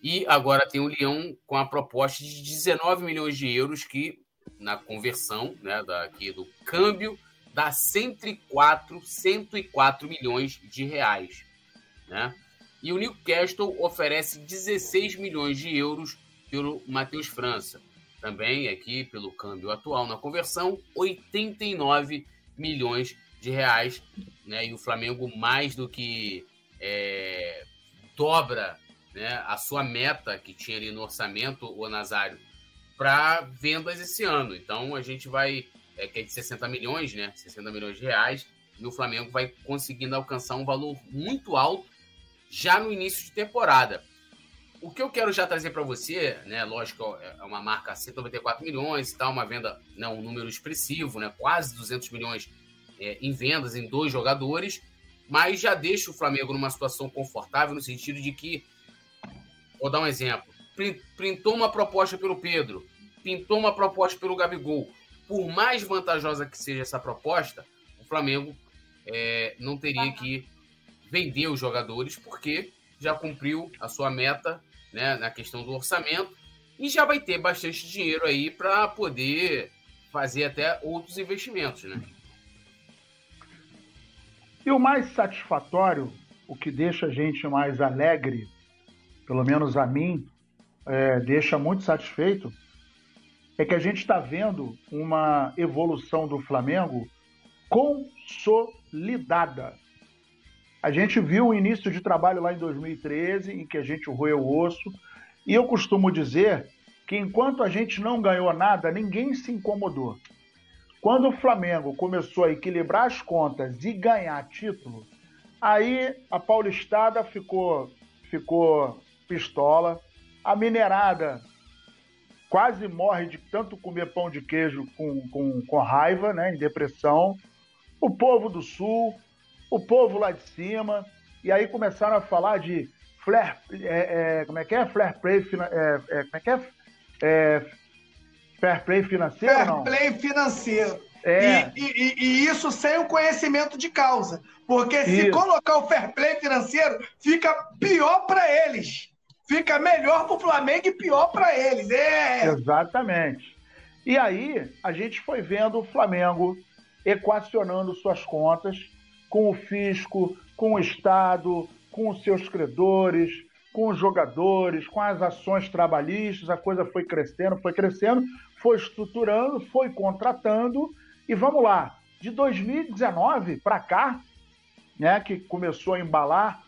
e agora tem o Leão com a proposta de 19 milhões de euros, que na conversão né, daqui do câmbio dá 104, 104 milhões de reais. Né? E o Newcastle oferece 16 milhões de euros pelo Matheus França. Também aqui pelo câmbio atual na conversão, 89 milhões de reais. Né? E o Flamengo mais do que é, dobra né, a sua meta que tinha ali no orçamento, o Nazário, para vendas esse ano. Então a gente vai, é, que é de 60 milhões, né? 60 milhões de reais, e o Flamengo vai conseguindo alcançar um valor muito alto já no início de temporada. O que eu quero já trazer para você, né? Lógico, é uma marca 194 milhões e tal, uma venda, né, um número expressivo, né? Quase 200 milhões é, em vendas em dois jogadores, mas já deixa o Flamengo numa situação confortável no sentido de que Vou dar um exemplo. Printou uma proposta pelo Pedro, pintou uma proposta pelo Gabigol. Por mais vantajosa que seja essa proposta, o Flamengo é, não teria que vender os jogadores, porque já cumpriu a sua meta né, na questão do orçamento e já vai ter bastante dinheiro aí para poder fazer até outros investimentos. Né? E o mais satisfatório, o que deixa a gente mais alegre, pelo menos a mim, é, deixa muito satisfeito, é que a gente está vendo uma evolução do Flamengo consolidada. A gente viu o início de trabalho lá em 2013, em que a gente roeu o osso, e eu costumo dizer que enquanto a gente não ganhou nada, ninguém se incomodou. Quando o Flamengo começou a equilibrar as contas e ganhar título, aí a Paulistada ficou, ficou pistola. A minerada quase morre de tanto comer pão de queijo com, com, com raiva, né, em depressão. O povo do sul, o povo lá de cima. E aí começaram a falar de flare, é, é, como é que é? Flare play, é, é, como é que é? é fair play financeiro? Fair não? play financeiro. É. E, e, e, isso sem o conhecimento de causa. Porque se isso. colocar o fair play financeiro, fica pior para eles fica melhor para o Flamengo e pior para eles. É. Exatamente. E aí a gente foi vendo o Flamengo equacionando suas contas com o fisco, com o Estado, com os seus credores, com os jogadores, com as ações trabalhistas, a coisa foi crescendo, foi crescendo, foi estruturando, foi contratando e vamos lá. De 2019 para cá, né, que começou a embalar,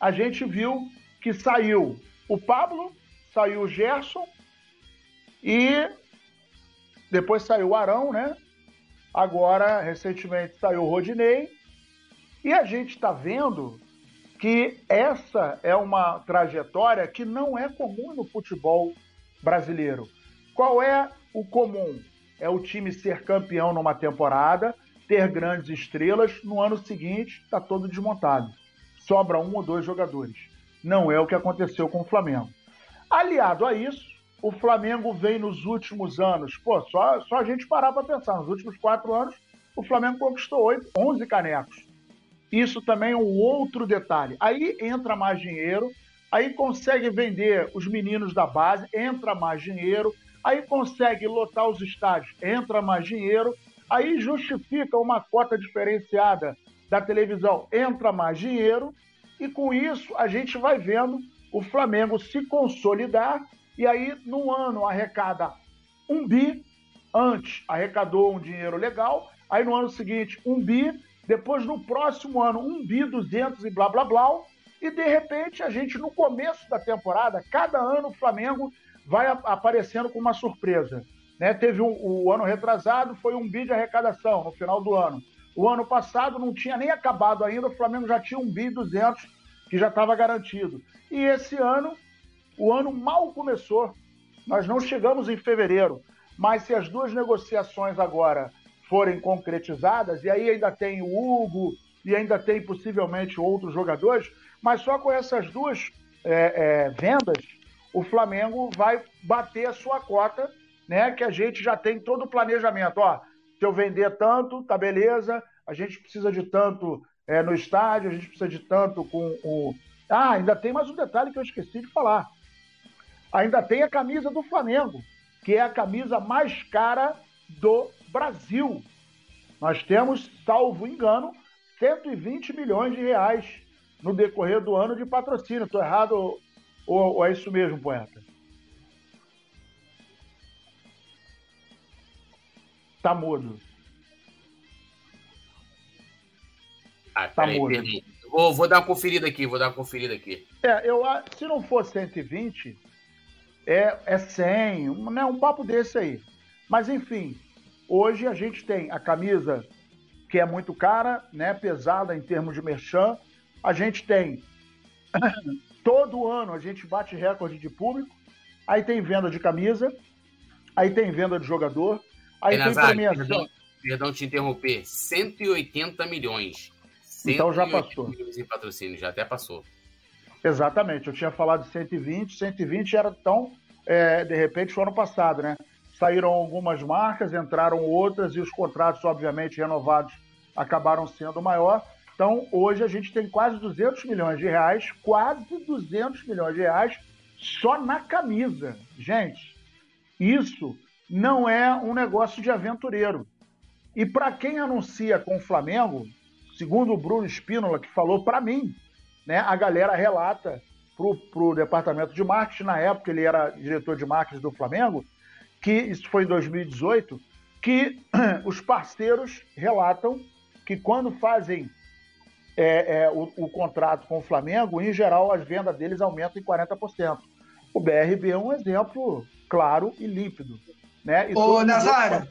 a gente viu que saiu o Pablo, saiu o Gerson e depois saiu o Arão, né? Agora, recentemente, saiu o Rodinei. E a gente está vendo que essa é uma trajetória que não é comum no futebol brasileiro. Qual é o comum? É o time ser campeão numa temporada, ter grandes estrelas, no ano seguinte está todo desmontado. Sobra um ou dois jogadores. Não é o que aconteceu com o Flamengo. Aliado a isso, o Flamengo vem nos últimos anos, pô, só, só a gente parar para pensar, nos últimos quatro anos, o Flamengo conquistou 8, 11 canecos. Isso também é um outro detalhe. Aí entra mais dinheiro, aí consegue vender os meninos da base, entra mais dinheiro, aí consegue lotar os estádios, entra mais dinheiro, aí justifica uma cota diferenciada da televisão, entra mais dinheiro, e com isso a gente vai vendo o Flamengo se consolidar e aí no ano arrecada um bi, antes arrecadou um dinheiro legal, aí no ano seguinte um bi, depois no próximo ano um bi, 200 e blá blá blá, e de repente a gente no começo da temporada, cada ano o Flamengo vai aparecendo com uma surpresa. Né? Teve um, o ano retrasado, foi um bi de arrecadação no final do ano. O ano passado não tinha nem acabado ainda, o Flamengo já tinha um bi 200 que já estava garantido. E esse ano, o ano mal começou. Nós não chegamos em fevereiro, mas se as duas negociações agora forem concretizadas, e aí ainda tem o Hugo e ainda tem possivelmente outros jogadores, mas só com essas duas é, é, vendas, o Flamengo vai bater a sua cota, né? Que a gente já tem todo o planejamento. Ó, se eu vender tanto, tá beleza. A gente precisa de tanto é, no estádio, a gente precisa de tanto com o. Ah, ainda tem mais um detalhe que eu esqueci de falar. Ainda tem a camisa do Flamengo, que é a camisa mais cara do Brasil. Nós temos, salvo engano, 120 milhões de reais no decorrer do ano de patrocínio. Estou errado ou, ou é isso mesmo, poeta? Tá mudo. Ah, tá mudo. Vou, vou, dar uma conferida aqui, vou dar uma conferida aqui. É, eu, se não for 120, é, é 100, um, né, um papo desse aí. Mas enfim, hoje a gente tem a camisa que é muito cara, né, pesada em termos de merchan. A gente tem todo ano a gente bate recorde de público. Aí tem venda de camisa, aí tem venda de jogador, aí tem premiação. Perdão, perdão te interromper, 180 milhões. Então já passou. Em patrocínio, já até passou. Exatamente, eu tinha falado de 120, 120 era tão, é, de repente, foi ano passado, né? Saíram algumas marcas, entraram outras e os contratos, obviamente, renovados acabaram sendo maior. Então, hoje a gente tem quase 200 milhões de reais, quase 200 milhões de reais só na camisa. Gente, isso não é um negócio de aventureiro. E para quem anuncia com o Flamengo, segundo o Bruno Espínola, que falou para mim, né, a galera relata para o departamento de marketing, na época ele era diretor de marketing do Flamengo, que isso foi em 2018, que os parceiros relatam que quando fazem é, é, o, o, contrato com o Flamengo, em geral as vendas deles aumentam em 40%. O BRB é um exemplo claro e límpido. Né? E Ô, Nazário,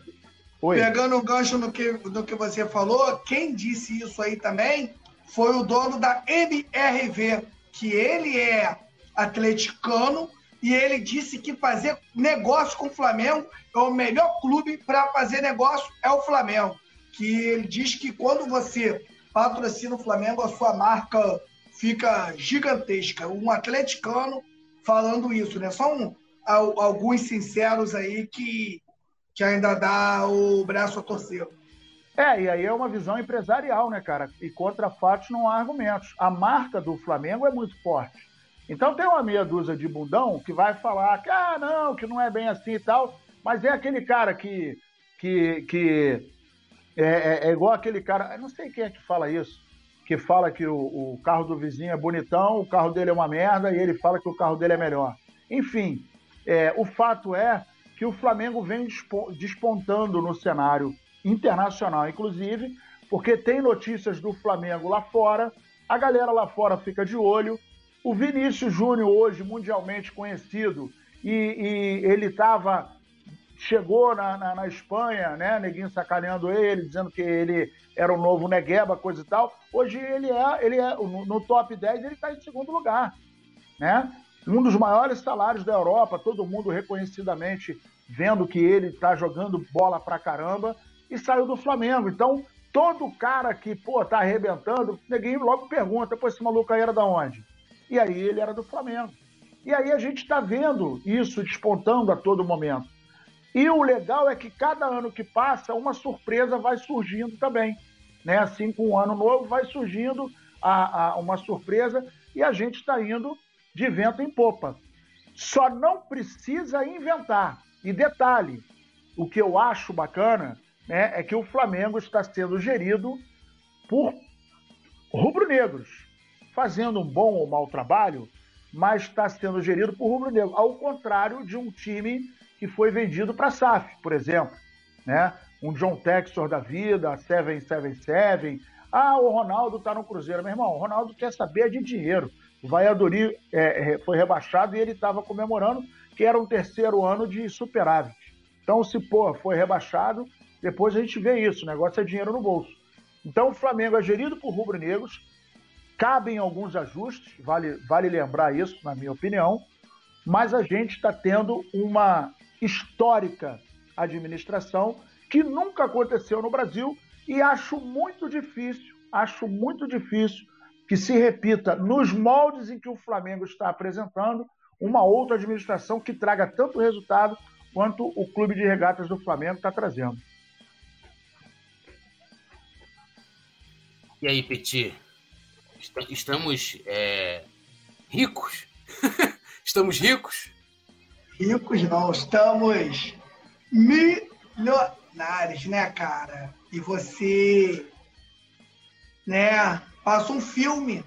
Oi. Pegando o gancho no que, no que você falou, quem disse isso aí também foi o dono da MRV, que ele é atleticano e ele disse que fazer negócio com o Flamengo é o melhor clube para fazer negócio é o Flamengo. Que ele diz que quando você patrocina o Flamengo, a sua marca fica gigantesca. Um atleticano falando isso, né? Um, alguns sinceros aí que que ainda dá o braço a torcer. É, e aí é uma visão empresarial, né, cara? E contra fatos não há argumentos. A marca do Flamengo é muito forte. Então tem uma meia dúzia de bundão que vai falar que, ah, não, que não é bem assim e tal, mas é aquele cara que. que, que é, é, é igual aquele cara, eu não sei quem é que fala isso, que fala que o, o carro do vizinho é bonitão, o carro dele é uma merda e ele fala que o carro dele é melhor. Enfim, é, o fato é que o Flamengo vem despontando no cenário internacional, inclusive, porque tem notícias do Flamengo lá fora, a galera lá fora fica de olho. O Vinícius Júnior, hoje mundialmente conhecido, e, e ele estava. Chegou na, na, na, Espanha, né? Neguinho sacaneando ele, dizendo que ele era o novo Negueba, coisa e tal. Hoje ele é, ele é no, no top 10, ele está em segundo lugar, né? Um dos maiores salários da Europa, todo mundo reconhecidamente vendo que ele está jogando bola pra caramba e saiu do Flamengo. Então, todo cara que, pô, tá arrebentando, ninguém logo pergunta, pô, esse maluco aí era da onde? E aí ele era do Flamengo. E aí a gente está vendo isso despontando a todo momento. E o legal é que cada ano que passa, uma surpresa vai surgindo também. Né? Assim, com um ano novo, vai surgindo a, a uma surpresa e a gente está indo de vento em popa. Só não precisa inventar. E detalhe, o que eu acho bacana né, é que o Flamengo está sendo gerido por rubro-negros, fazendo um bom ou mau trabalho, mas está sendo gerido por rubro-negro, ao contrário de um time que foi vendido para a SAF, por exemplo. Né? Um John Textor da vida, 777. Ah, o Ronaldo está no Cruzeiro. Meu irmão, o Ronaldo quer saber de dinheiro. O Valladolid é, é foi rebaixado e ele estava comemorando que era um terceiro ano de superávit. Então, se pô, foi rebaixado, depois a gente vê isso, o negócio é dinheiro no bolso. Então, o Flamengo é gerido por rubro-negros, cabem alguns ajustes, vale, vale lembrar isso, na minha opinião, mas a gente está tendo uma histórica administração que nunca aconteceu no Brasil e acho muito difícil, acho muito difícil que se repita nos moldes em que o Flamengo está apresentando uma outra administração que traga tanto resultado quanto o clube de regatas do Flamengo está trazendo. E aí, Petit? Estamos é, ricos? estamos ricos? Ricos não, estamos milionários, né, cara? E você, né, passa um filme,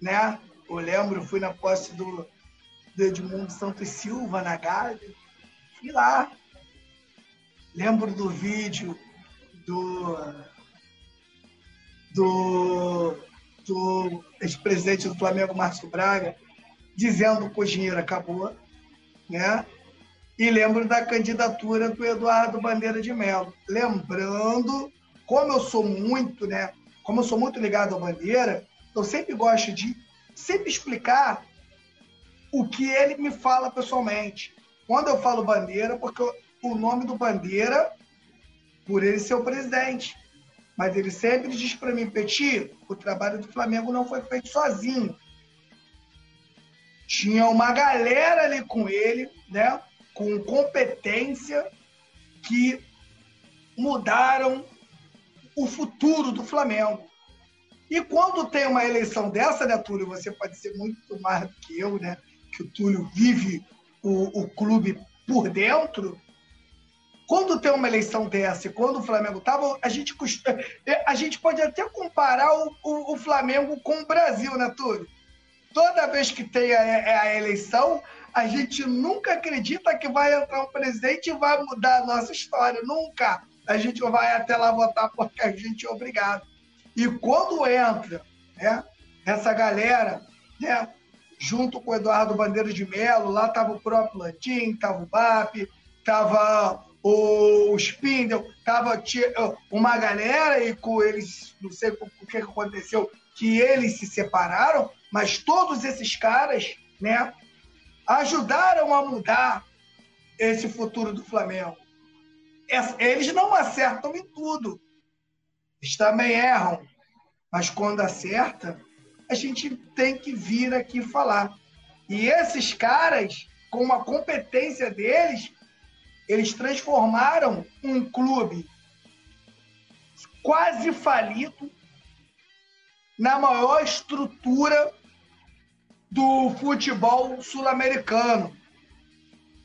né? Eu lembro, fui na posse do, do Edmundo Santos Silva na Gávea, fui lá. Lembro do vídeo do do do ex-presidente do Flamengo, Márcio Braga, dizendo que o dinheiro acabou, né? E lembro da candidatura do Eduardo Bandeira de Mello. Lembrando, como eu sou muito, né? Como eu sou muito ligado à bandeira, eu sempre gosto de sempre explicar o que ele me fala pessoalmente. Quando eu falo bandeira, porque o nome do bandeira, por ele ser o presidente. Mas ele sempre diz para mim, Petit, o trabalho do Flamengo não foi feito sozinho. Tinha uma galera ali com ele, né? Com competência, que mudaram o futuro do Flamengo. E quando tem uma eleição dessa, né, Túlio? Você pode ser muito mais do que eu, né? Que o Túlio vive o, o clube por dentro. Quando tem uma eleição dessa, quando o Flamengo estava, a gente, a gente pode até comparar o, o, o, Flamengo com o Brasil, né, Túlio? Toda vez que tem a, a, eleição, a gente nunca acredita que vai entrar um presidente e vai mudar a nossa história. Nunca. A gente vai até lá votar porque a gente é obrigado. E quando entra né, essa galera, né, junto com o Eduardo Bandeira de Melo, lá estava o próprio Lantim, estava o BAP, estava o Spindle, estava uma galera e com eles, não sei o que aconteceu, que eles se separaram, mas todos esses caras, né, ajudaram a mudar esse futuro do Flamengo. Eles não acertam em tudo. Eles também erram. Mas quando acerta, a gente tem que vir aqui falar. E esses caras, com a competência deles, eles transformaram um clube quase falido na maior estrutura do futebol sul-americano.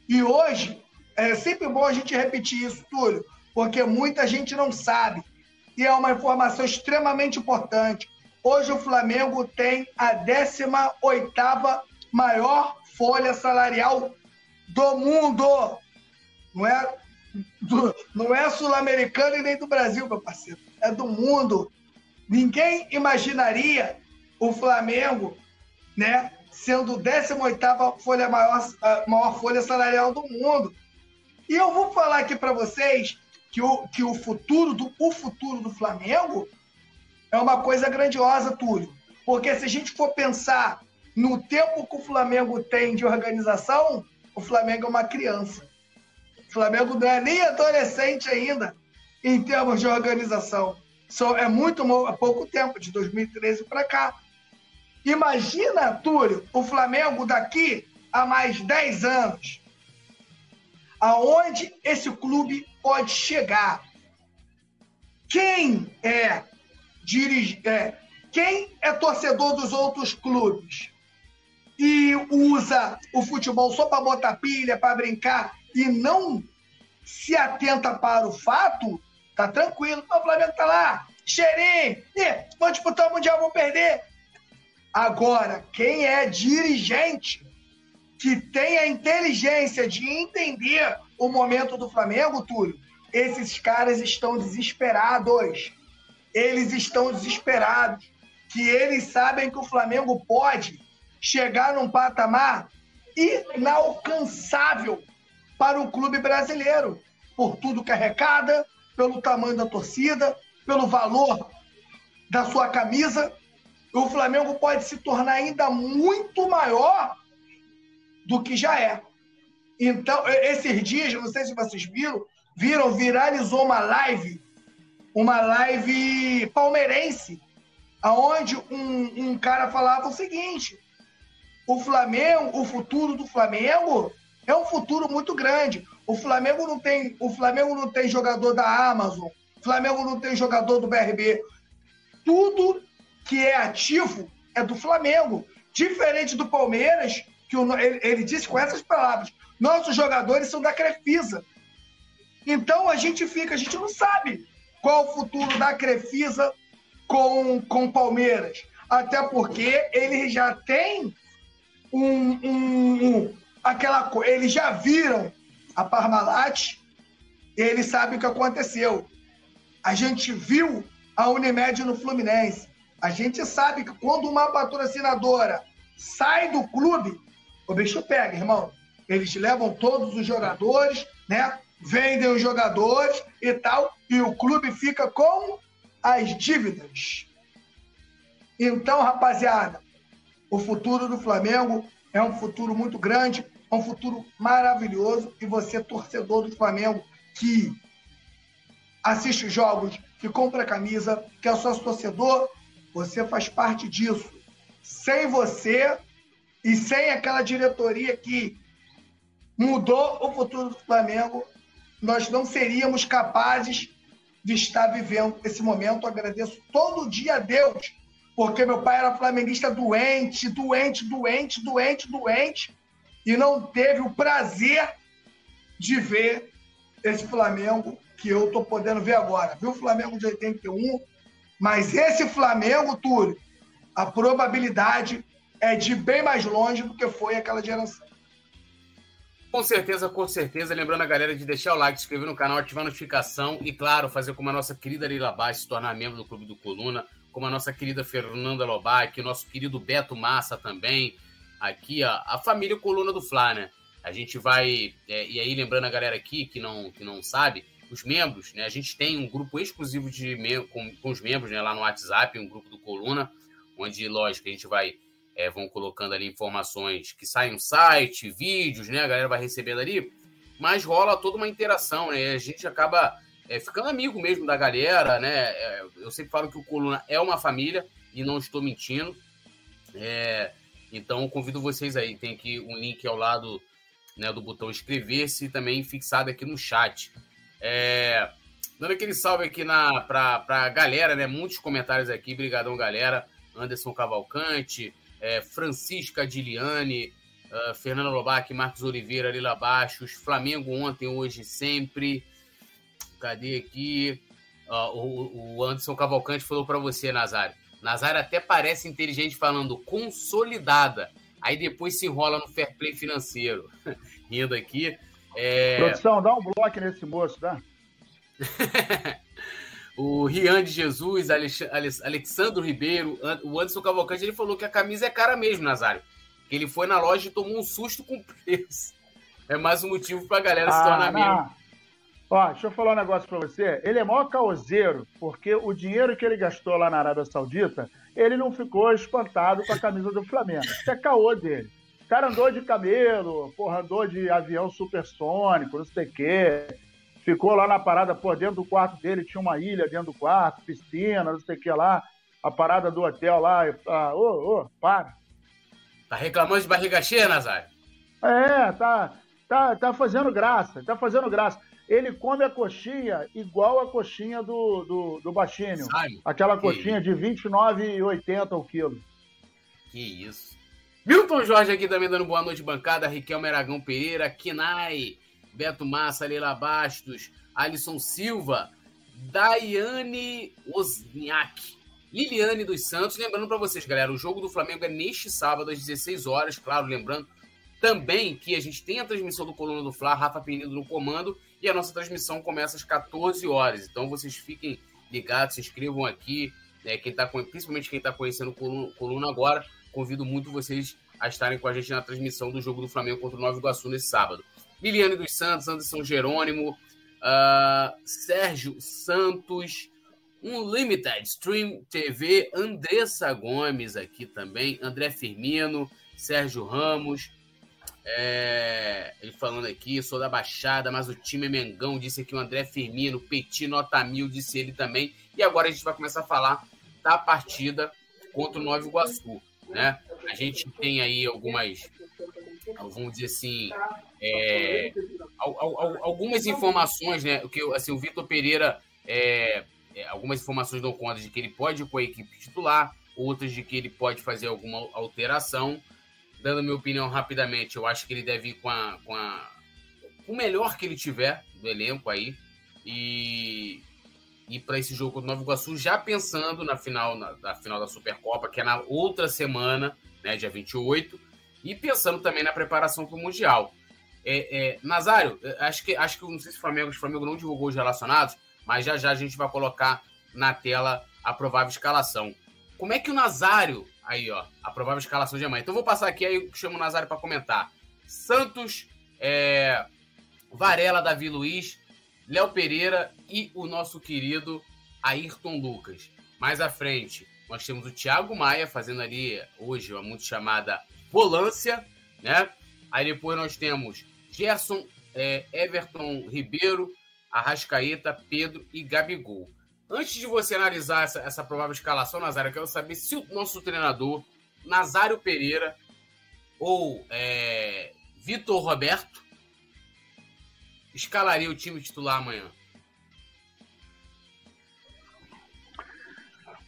E hoje, é sempre bom a gente repetir isso, Túlio, porque muita gente não sabe. E é uma informação extremamente importante. Hoje o Flamengo tem a 18ª maior folha salarial do mundo. Não é, não é sul-americano e nem do Brasil, meu parceiro. É do mundo. Ninguém imaginaria o Flamengo, né, sendo 18ª folha maior, maior folha salarial do mundo. E eu vou falar aqui para vocês que o, que o futuro do o futuro do Flamengo é uma coisa grandiosa, Túlio. Porque se a gente for pensar no tempo que o Flamengo tem de organização, o Flamengo é uma criança. O Flamengo não é nem adolescente ainda em termos de organização. Só é muito pouco tempo, de 2013 para cá. Imagina, Túlio, o Flamengo daqui a mais 10 anos. Aonde esse clube pode chegar? Quem é, dirige, é, quem é torcedor dos outros clubes e usa o futebol só para botar pilha, para brincar e não se atenta para o fato, tá tranquilo. O Flamengo tá lá, cheirinho, e disputar o Mundial, vão perder. Agora, quem é dirigente que tem a inteligência de entender o momento do Flamengo, Túlio, esses caras estão desesperados. Eles estão desesperados. Que eles sabem que o Flamengo pode chegar num patamar inalcançável para o clube brasileiro, por tudo que arrecada, pelo tamanho da torcida, pelo valor da sua camisa. O Flamengo pode se tornar ainda muito maior do que já é. Então, esses dias, não sei se vocês viram, viram, viralizou uma live, uma live palmeirense, aonde um, um cara falava o seguinte: o Flamengo, o futuro do Flamengo é um futuro muito grande. O Flamengo não tem, o Flamengo não tem jogador da Amazon, o Flamengo não tem jogador do BRB. Tudo que é ativo é do Flamengo. Diferente do Palmeiras, que o, ele, ele disse com essas palavras: nossos jogadores são da Crefisa. Então a gente fica, a gente não sabe qual o futuro da Crefisa com o Palmeiras. Até porque ele já tem um, um, aquela eles já viram a Parmalat, eles sabem o que aconteceu. A gente viu a Unimed no Fluminense. A gente sabe que quando uma patrocinadora sai do clube, o bicho pega, irmão. Eles levam todos os jogadores, né? Vendem os jogadores e tal, e o clube fica com as dívidas. Então, rapaziada, o futuro do Flamengo é um futuro muito grande, é um futuro maravilhoso. E você, torcedor do Flamengo, que assiste jogos, que compra camisa, que é sócio torcedor, você faz parte disso. Sem você e sem aquela diretoria que mudou o futuro do Flamengo, nós não seríamos capazes de estar vivendo esse momento. Agradeço todo dia a Deus porque meu pai era flamenguista doente, doente, doente, doente, doente, e não teve o prazer de ver esse Flamengo que eu estou podendo ver agora. Viu o Flamengo de 81, mas esse Flamengo, Túlio, a probabilidade é de bem mais longe do que foi aquela geração. Com certeza, com certeza. Lembrando a galera de deixar o like, se inscrever no canal, ativar a notificação e, claro, fazer como a nossa querida Leila Baixo, se tornar membro do Clube do Coluna como a nossa querida Fernanda Lobac, o nosso querido Beto Massa também, aqui, ó, a família Coluna do Fla, né? A gente vai, é, e aí lembrando a galera aqui que não, que não sabe, os membros, né? A gente tem um grupo exclusivo de com, com os membros, né? Lá no WhatsApp, um grupo do Coluna, onde, lógico, a gente vai, é, vão colocando ali informações que saem no site, vídeos, né? A galera vai recebendo ali, mas rola toda uma interação, né? A gente acaba é, ficando amigo mesmo da galera, né? É, eu sempre falo que o Coluna é uma família e não estou mentindo. É, então convido vocês aí, tem aqui um link ao lado né, do botão inscrever-se e também fixado aqui no chat. É, dando aquele salve aqui na, pra galera, né? Muitos comentários aqui, brigadão galera. Anderson Cavalcante, é, Francisca Diliane, uh, Fernanda Lobac, Marcos Oliveira, Lila Baixos, Flamengo ontem, hoje, sempre. Cadê aqui? Uh, o, o Anderson Cavalcante falou para você, Nazário. Nazário até parece inteligente falando consolidada. Aí depois se enrola no fair play financeiro. Rindo aqui. É... Produção, dá um bloco nesse moço, tá? o Rian de Jesus, Alex... Alexandro Ribeiro, o Anderson Cavalcante, ele falou que a camisa é cara mesmo, Nazário. Que ele foi na loja e tomou um susto com o preço. É mais um motivo pra galera ah, se tornar amigo. Ó, deixa eu falar um negócio pra você. Ele é maior causeiro, porque o dinheiro que ele gastou lá na Arábia Saudita, ele não ficou espantado com a camisa do Flamengo. Isso é caô dele. O cara andou de camelo, porra, andou de avião supersônico, não sei o quê. Ficou lá na parada, pô, dentro do quarto dele tinha uma ilha dentro do quarto, piscina, não sei o que lá. A parada do hotel lá. Ah, ô, ô, para. Tá reclamando de barriga cheia, Nazário? É, tá, tá, tá fazendo graça, tá fazendo graça ele come a coxinha igual a coxinha do, do, do baixinho. Sabe? Aquela coxinha de R$29,80 o quilo. Que isso. Milton Jorge aqui também dando boa noite, bancada. Riquelme Aragão Pereira, Kinai, Beto Massa, Leila Bastos, Alisson Silva, Daiane Osniak, Liliane dos Santos. Lembrando para vocês, galera, o jogo do Flamengo é neste sábado às 16 horas. Claro, lembrando também que a gente tem a transmissão do Coluna do Fla, Rafa Penido no comando, e a nossa transmissão começa às 14 horas. Então vocês fiquem ligados, se inscrevam aqui. Né, quem tá, principalmente quem está conhecendo o Coluna agora, convido muito vocês a estarem com a gente na transmissão do jogo do Flamengo contra o Nova Iguaçu nesse sábado. Liliane dos Santos, Anderson Jerônimo, uh, Sérgio Santos, Unlimited Stream TV, Andressa Gomes aqui também, André Firmino, Sérgio Ramos, é, ele falando aqui, sou da Baixada, mas o time é Mengão, disse aqui o André Firmino, Petit nota mil, disse ele também. E agora a gente vai começar a falar da partida contra o Nova Iguaçu, né? A gente tem aí algumas, vamos dizer assim, é, algumas informações, né? Que assim, o Vitor Pereira, é, é, algumas informações dão conta de que ele pode ir com a equipe titular, outras de que ele pode fazer alguma alteração dando minha opinião rapidamente, eu acho que ele deve ir com, a, com a, o melhor que ele tiver do elenco aí. E, e para esse jogo contra o Nova Iguaçu, já pensando na final, na, na, final da Supercopa, que é na outra semana, né, dia 28, e pensando também na preparação para o Mundial. É, é, Nazário, acho que, acho que não sei se o Flamengo, o Flamengo não divulgou os relacionados, mas já já a gente vai colocar na tela a provável escalação. Como é que o Nazário Aí, ó, a provável escalação de amanhã. Então vou passar aqui, aí chamo o Nazário para comentar. Santos, é, Varela, Davi Luiz, Léo Pereira e o nosso querido Ayrton Lucas. Mais à frente, nós temos o Thiago Maia fazendo ali hoje uma muito chamada volância, né? Aí depois nós temos Gerson, é, Everton Ribeiro, Arrascaeta, Pedro e Gabigol. Antes de você analisar essa, essa provável escalação, Nazário, eu quero saber se o nosso treinador, Nazário Pereira ou é, Vitor Roberto, escalaria o time titular amanhã.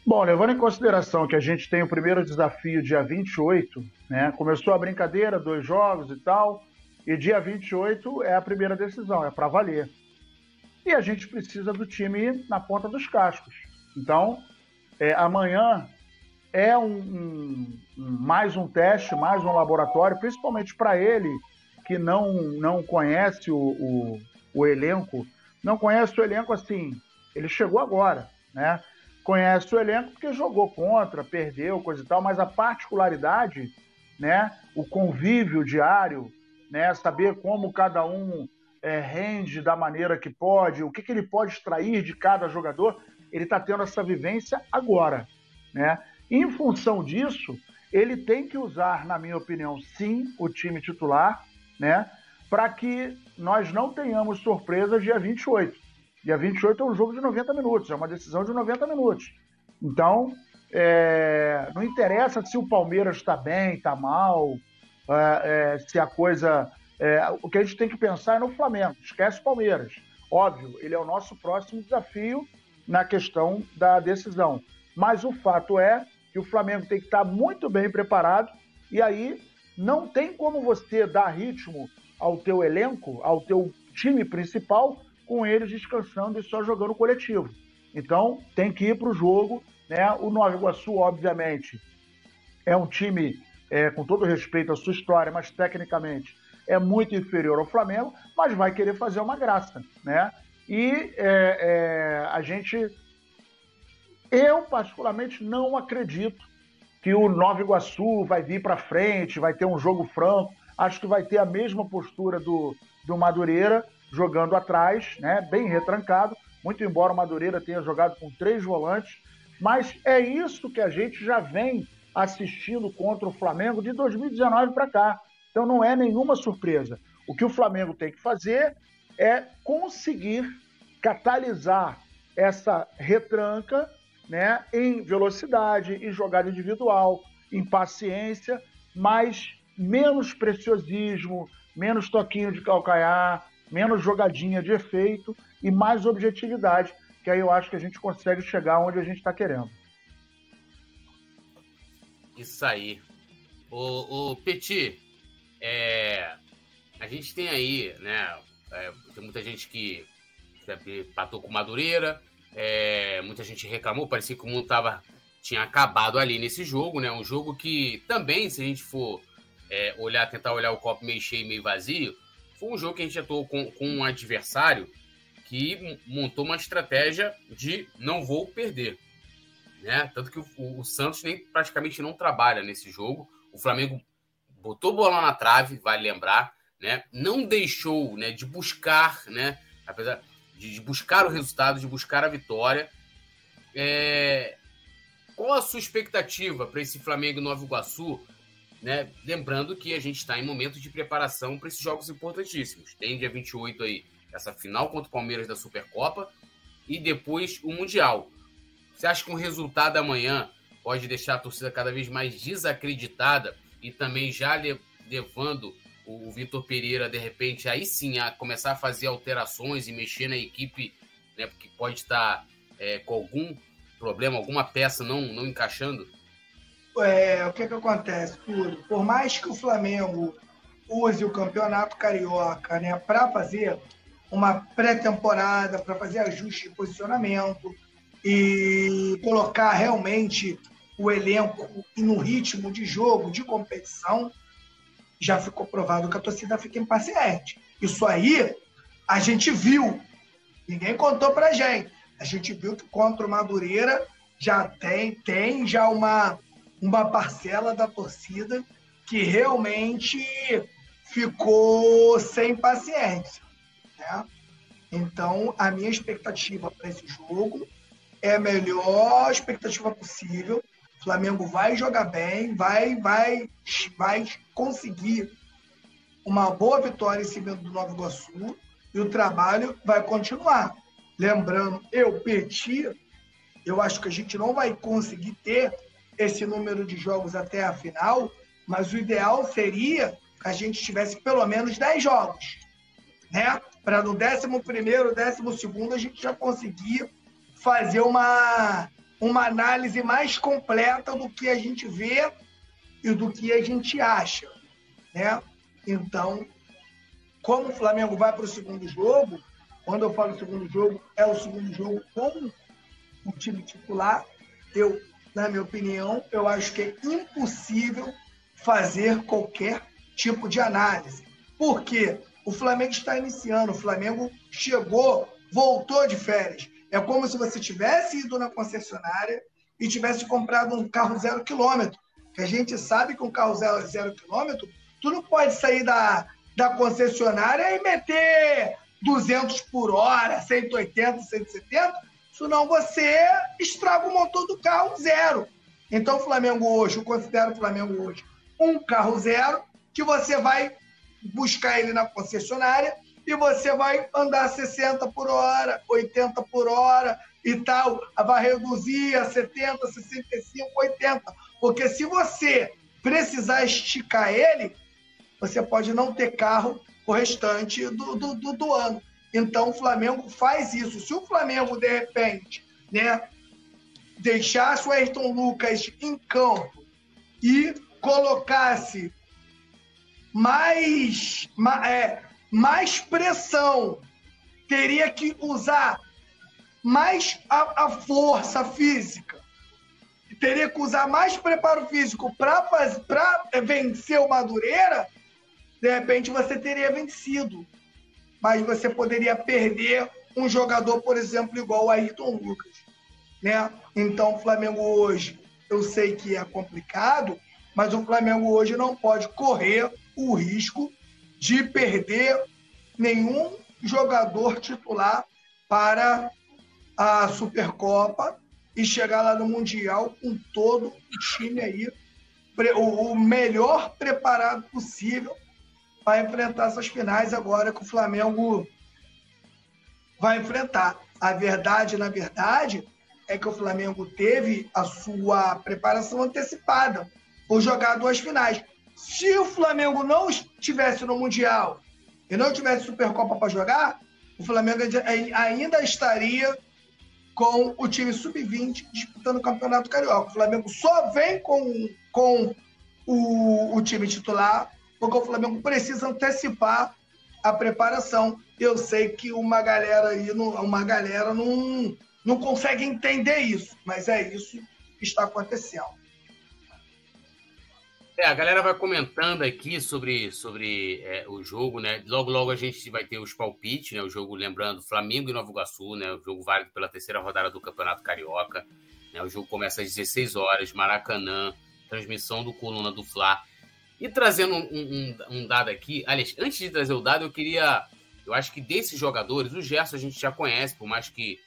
Bom, levando em consideração que a gente tem o primeiro desafio dia 28, né? Começou a brincadeira, dois jogos e tal, e dia 28 é a primeira decisão, é para valer e a gente precisa do time na ponta dos cascos. Então, é, amanhã é um, um, mais um teste, mais um laboratório, principalmente para ele que não, não conhece o, o, o, elenco, não conhece o elenco assim, ele chegou agora, né? Conhece o elenco porque jogou contra, perdeu, coisa e tal, mas a particularidade, né? O convívio diário, né? Saber como cada um é, rende da maneira que pode, o que, que ele pode extrair de cada jogador, ele está tendo essa vivência agora. Né? Em função disso, ele tem que usar, na minha opinião, sim, o time titular, né? para que nós não tenhamos surpresas dia 28. Dia 28 é um jogo de 90 minutos, é uma decisão de 90 minutos. Então, é, não interessa se o Palmeiras está bem, está mal, é, é, se a coisa é, o que a gente tem que pensar é no Flamengo, esquece o Palmeiras. Óbvio, ele é o nosso próximo desafio na questão da decisão. Mas o fato é que o Flamengo tem que estar muito bem preparado e aí não tem como você dar ritmo ao teu elenco, ao teu time principal, com eles descansando e só jogando coletivo. Então tem que ir para o jogo. Né? O Nova Iguaçu, obviamente, é um time, é, com todo respeito à sua história, mas tecnicamente é muito inferior ao Flamengo, mas vai querer fazer uma graça, né? E é, é, a gente, eu particularmente não acredito que o Nova Iguaçu vai vir para frente, vai ter um jogo franco. Acho que vai ter a mesma postura do, do Madureira, jogando atrás, né, bem retrancado. Muito embora o Madureira tenha jogado com três volantes, mas é isso que a gente já vem assistindo contra o Flamengo de 2019 para cá. Então não é nenhuma surpresa. O que o Flamengo tem que fazer é conseguir catalisar essa retranca né, em velocidade, em jogada individual, em paciência, mas menos preciosismo, menos toquinho de calcanhar, menos jogadinha de efeito e mais objetividade, que aí eu acho que a gente consegue chegar onde a gente está querendo. Isso aí. O, o Petit, é, a gente tem aí, né? É, tem muita gente que empatou com Madureira, é, muita gente reclamou, parecia que o mundo tava, tinha acabado ali nesse jogo, né? Um jogo que também, se a gente for é, olhar, tentar olhar o copo meio cheio, meio vazio, foi um jogo que a gente atuou com, com um adversário que montou uma estratégia de não vou perder. Né? Tanto que o, o, Santos nem praticamente não trabalha nesse jogo. O Flamengo botou bola na trave, vale lembrar, né? Não deixou, né, de buscar, né, apesar de, de buscar o resultado, de buscar a vitória. É... Qual a sua expectativa para esse Flamengo Nova Iguaçu? Né? Lembrando que a gente está em momento de preparação para esses jogos importantíssimos. Tem dia 28 aí essa final contra o Palmeiras da Supercopa e depois o Mundial. Você acha que um resultado amanhã pode deixar a torcida cada vez mais desacreditada e também já levando o Vitor Pereira, de repente, aí sim, a começar a fazer alterações e mexer na equipe, né, porque pode estar é, com algum problema, alguma peça não, não encaixando? É, o que, que acontece, Túlio? Por mais que o Flamengo use o campeonato carioca né, para fazer uma pré-temporada, para fazer ajuste de posicionamento e colocar realmente o elenco no ritmo de jogo, de competição, já ficou provado que a torcida fica impaciente. Isso aí a gente viu. Ninguém contou pra gente. A gente viu que contra o Madureira já tem, tem já uma, uma parcela da torcida que realmente ficou sem paciência. Né? Então, a minha expectativa para esse jogo é a melhor expectativa possível. O Flamengo vai jogar bem, vai, vai, vai conseguir uma boa vitória em cima do Nova Iguaçu e o trabalho vai continuar. Lembrando, eu, Petit, eu acho que a gente não vai conseguir ter esse número de jogos até a final, mas o ideal seria que a gente tivesse pelo menos 10 jogos, né? Para no 11 primeiro, 12 segundo a gente já conseguir fazer uma uma análise mais completa do que a gente vê e do que a gente acha, né? Então, como o Flamengo vai para o segundo jogo, quando eu falo segundo jogo, é o segundo jogo com o time titular, eu, na minha opinião, eu acho que é impossível fazer qualquer tipo de análise. Por quê? O Flamengo está iniciando, o Flamengo chegou, voltou de férias. É como se você tivesse ido na concessionária e tivesse comprado um carro zero quilômetro. Que a gente sabe que um carro zero, zero quilômetro, tu não pode sair da, da concessionária e meter 200 por hora, 180, 170, senão você estraga o motor do carro zero. Então, o Flamengo hoje, eu considero o Flamengo hoje um carro zero, que você vai buscar ele na concessionária e você vai andar 60 por hora, 80 por hora e tal, vai reduzir a 70, 65, 80. Porque se você precisar esticar ele, você pode não ter carro o restante do, do, do, do ano. Então o Flamengo faz isso. Se o Flamengo, de repente, né, deixasse o Ayrton Lucas em campo e colocasse mais, é, mais pressão, teria que usar mais a, a força física, teria que usar mais preparo físico para vencer o Madureira, de repente você teria vencido. Mas você poderia perder um jogador, por exemplo, igual o Ayrton Lucas. Né? Então, o Flamengo hoje, eu sei que é complicado, mas o Flamengo hoje não pode correr o risco de perder nenhum jogador titular para a Supercopa e chegar lá no Mundial com todo o time aí, o melhor preparado possível para enfrentar essas finais agora que o Flamengo vai enfrentar. A verdade, na verdade, é que o Flamengo teve a sua preparação antecipada por jogar duas finais. Se o Flamengo não estivesse no Mundial e não tivesse Supercopa para jogar, o Flamengo ainda estaria com o time sub-20 disputando o Campeonato Carioca. O Flamengo só vem com, com o, o time titular porque o Flamengo precisa antecipar a preparação. Eu sei que uma galera aí, uma galera não, não consegue entender isso, mas é isso que está acontecendo. É, a galera vai comentando aqui sobre, sobre é, o jogo, né? Logo, logo a gente vai ter os palpites, né? O jogo, lembrando, Flamengo e Nova Iguaçu, né? O jogo válido pela terceira rodada do Campeonato Carioca. Né? O jogo começa às 16 horas, Maracanã, transmissão do Coluna do Fla. E trazendo um, um, um, dado aqui, aliás, antes de trazer o dado, eu queria. Eu acho que desses jogadores, o Gerson a gente já conhece, por mais que,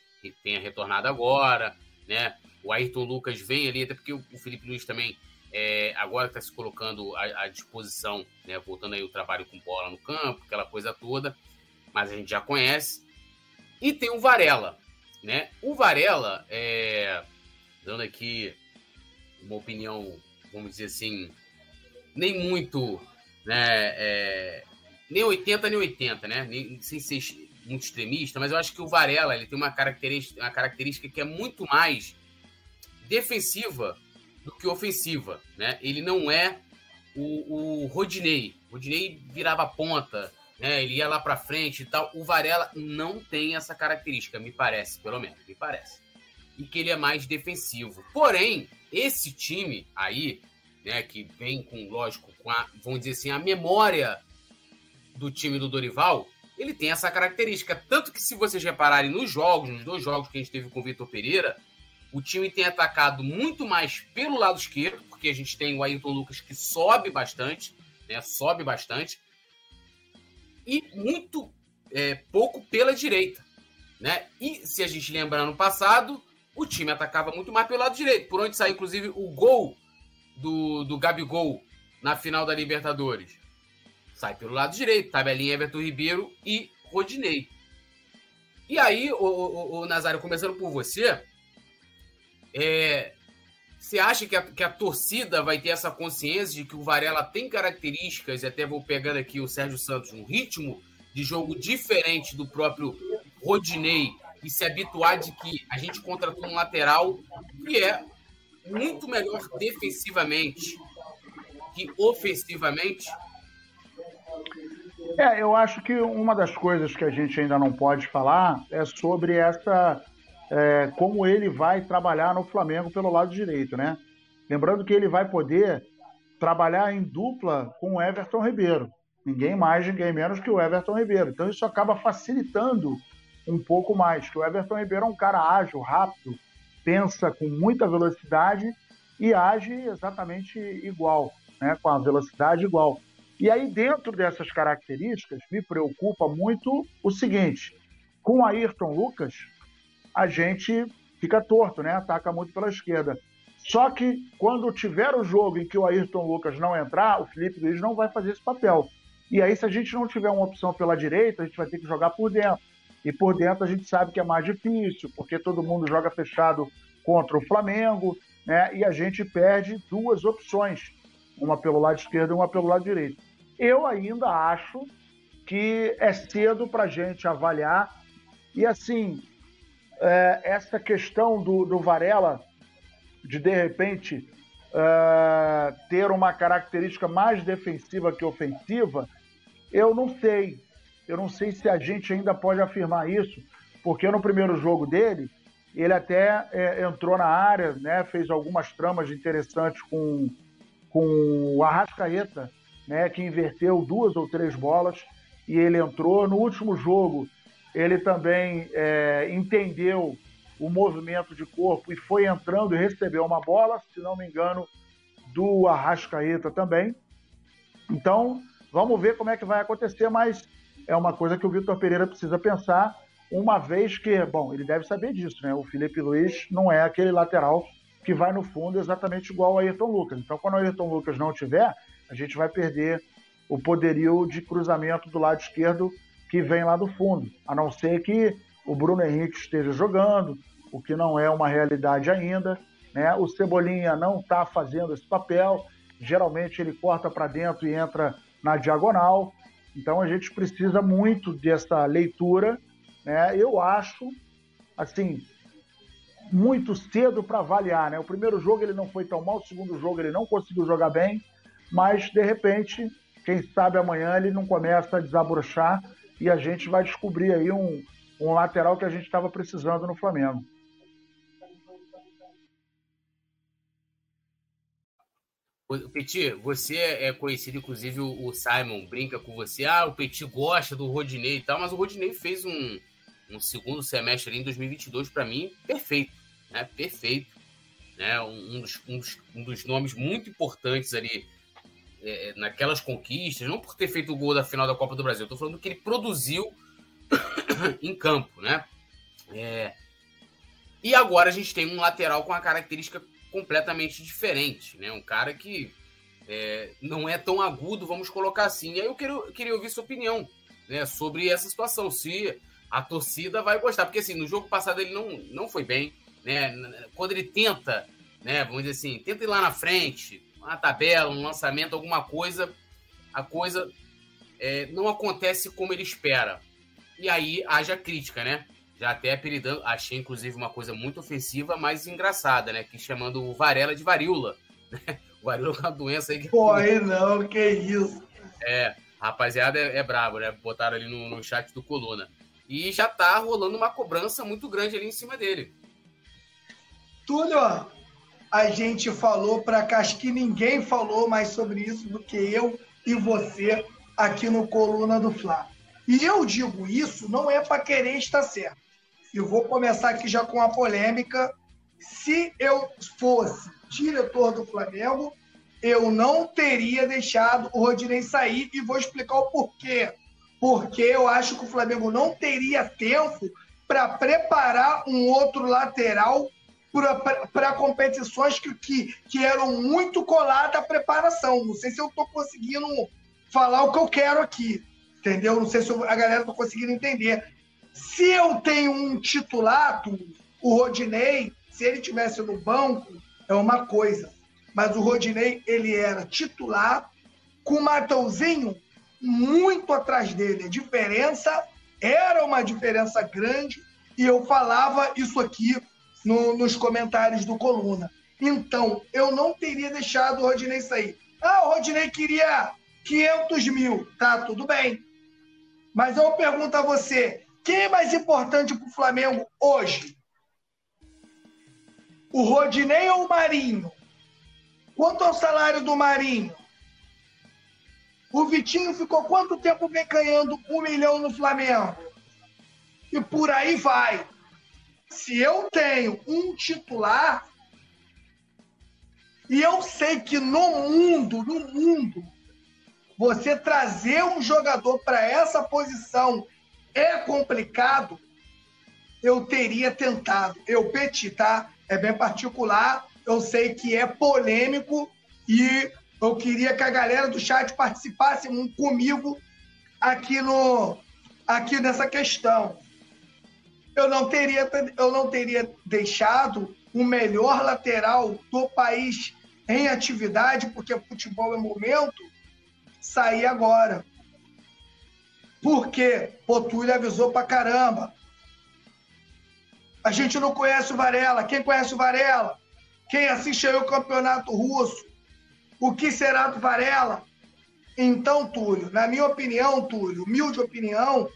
tenha retornado agora, né? O Ayrton Lucas vem ali, até porque o Felipe Luiz também é, agora está se colocando à, à, disposição, né, voltando aí o trabalho com bola no campo, aquela coisa toda, mas a gente já conhece. E tem o Varela, né? O Varela, é, dando aqui uma opinião, vamos dizer assim, nem muito, né, é, nem 80 nem 80, né? Nem, sem ser muito extremista, mas eu acho que o Varela ele tem uma característica, uma característica que é muito mais defensiva do que ofensiva, né? Ele não é o, o Rodinei. O Rodinei virava ponta, né? Ele ia lá para frente e tal. O Varela não tem essa característica, me parece, pelo menos, me parece. E que ele é mais defensivo. Porém, esse time aí, né, que vem com, lógico, com a, vamos dizer assim, a memória do time do Dorival, ele tem essa característica. Tanto que, se vocês repararem nos jogos, nos dois jogos que a gente teve com o Vitor Pereira, o time tem atacado muito mais pelo lado esquerdo, porque a gente tem o Ayrton Lucas que sobe bastante, né? Sobe bastante. E muito é, pouco pela direita. Né? E se a gente lembrar no passado, o time atacava muito mais pelo lado direito, por onde saiu, inclusive, o gol do, do Gabigol na final da Libertadores. Sai pelo lado direito, tabelinha Everton Ribeiro e Rodinei. E aí, o, o, o Nazário, começando por você, é, você acha que a, que a, torcida vai ter essa consciência de que o Varela tem características, e até vou pegando aqui o Sérgio Santos, um ritmo de jogo diferente do próprio Rodinei, e se habituar de que a gente contratou um lateral que é muito melhor defensivamente que ofensivamente? É, eu acho que uma das coisas que a gente ainda não pode falar é sobre essa é, como ele vai trabalhar no Flamengo pelo lado direito, né? Lembrando que ele vai poder trabalhar em dupla com o Everton Ribeiro. Ninguém mais, ninguém menos que o Everton Ribeiro. Então isso acaba facilitando um pouco mais, que o Everton Ribeiro é um cara ágil, rápido, pensa com muita velocidade e age exatamente igual, né? com a velocidade igual. E aí, dentro dessas características, me preocupa muito o seguinte: com Ayrton Lucas, a gente fica torto, né? Ataca muito pela esquerda. Só que quando tiver o jogo em que o Ayrton Lucas não entrar, o Felipe Luiz não vai fazer esse papel. E aí, se a gente não tiver uma opção pela direita, a gente vai ter que jogar por dentro. E por dentro a gente sabe que é mais difícil, porque todo mundo joga fechado contra o Flamengo, né? E a gente perde duas opções, uma pelo lado esquerdo e uma pelo lado direito. Eu ainda acho que é cedo para a gente avaliar. E assim, é, essa questão do, do, Varela de de repente é, ter uma característica mais defensiva que ofensiva, eu não sei. Eu não sei se a gente ainda pode afirmar isso, porque no primeiro jogo dele, ele até é, entrou na área, né, fez algumas tramas interessantes com, com o Arrascaeta, né, que inverteu duas ou três bolas e ele entrou. No último jogo, ele também é, entendeu o movimento de corpo e foi entrando e recebeu uma bola, se não me engano, do Arrascaeta também. Então, vamos ver como é que vai acontecer, mas é uma coisa que o Vitor Pereira precisa pensar, uma vez que, bom, ele deve saber disso, né? O Felipe Luiz não é aquele lateral que vai no fundo exatamente igual ao Ayrton Lucas. Então, quando o Ayrton Lucas não tiver, a gente vai perder o poderio de cruzamento do lado esquerdo que vem lá do fundo, a não ser que o Bruno Henrique esteja jogando, o que não é uma realidade ainda. Né? O Cebolinha não está fazendo esse papel, geralmente ele corta para dentro e entra na diagonal. Então a gente precisa muito dessa leitura. Né? Eu acho, assim, muito cedo para avaliar. Né? O primeiro jogo ele não foi tão mal, o segundo jogo ele não conseguiu jogar bem, mas de repente, quem sabe amanhã ele não começa a desabrochar e a gente vai descobrir aí um, um lateral que a gente estava precisando no Flamengo. Petit, você é conhecido, inclusive o Simon brinca com você. Ah, o Petit gosta do Rodinei e tal, mas o Rodinei fez um, um segundo semestre ali em 2022 para mim perfeito, né? Perfeito, né? Um, dos, um, dos, um dos nomes muito importantes ali é, é, naquelas conquistas, não por ter feito o gol da final da Copa do Brasil, estou falando que ele produziu em campo, né? É... E agora a gente tem um lateral com a característica completamente diferente, né? Um cara que é, não é tão agudo, vamos colocar assim. E aí eu queria, queria ouvir sua opinião né, sobre essa situação, se a torcida vai gostar, porque assim, no jogo passado ele não, não foi bem, né? Quando ele tenta, né, vamos dizer assim, tenta ir lá na frente, uma tabela, um lançamento, alguma coisa, a coisa é, não acontece como ele espera. E aí haja crítica, né? Já até apelidando, achei inclusive uma coisa muito ofensiva, mas engraçada, né? Que chamando o Varela de varíola. Né? O varíola é uma doença aí que. Pô, aí não, que isso. É, rapaziada é, é brabo, né? Botaram ali no, no chat do Coluna. E já tá rolando uma cobrança muito grande ali em cima dele. Túlio, a gente falou para cá, acho que ninguém falou mais sobre isso do que eu e você aqui no Coluna do Fla. E eu digo isso não é para querer estar certo. Eu vou começar aqui já com a polêmica. Se eu fosse diretor do Flamengo, eu não teria deixado o Rodinei sair e vou explicar o porquê. Porque eu acho que o Flamengo não teria tempo para preparar um outro lateral para competições que, que, que eram muito coladas à preparação. Não sei se eu estou conseguindo falar o que eu quero aqui, entendeu? Não sei se a galera está conseguindo entender. Se eu tenho um titulato, o Rodinei, se ele tivesse no banco, é uma coisa. Mas o Rodinei, ele era titular, com o Mateuzinho muito atrás dele. A diferença era uma diferença grande, e eu falava isso aqui no, nos comentários do Coluna. Então, eu não teria deixado o Rodinei sair. Ah, o Rodinei queria 500 mil. Tá, tudo bem. Mas eu pergunto a você: quem é mais importante para o Flamengo hoje? O Rodinei ou o Marinho? Quanto ao salário do Marinho? O Vitinho ficou quanto tempo ganhando um milhão no Flamengo? E por aí vai se eu tenho um titular e eu sei que no mundo, no mundo, você trazer um jogador para essa posição é complicado, eu teria tentado. Eu peti, tá? É bem particular, eu sei que é polêmico e eu queria que a galera do chat participasse comigo aqui no aqui nessa questão eu não teria, eu não teria deixado o melhor lateral do país em atividade, porque futebol é momento, sair agora. Porque Potulho avisou pra caramba. A gente não conhece o Varela. Quem conhece o Varela? Quem assiste aí o campeonato russo? O que será do Varela? Então, Túlio, na minha opinião, Túlio, humilde opinião,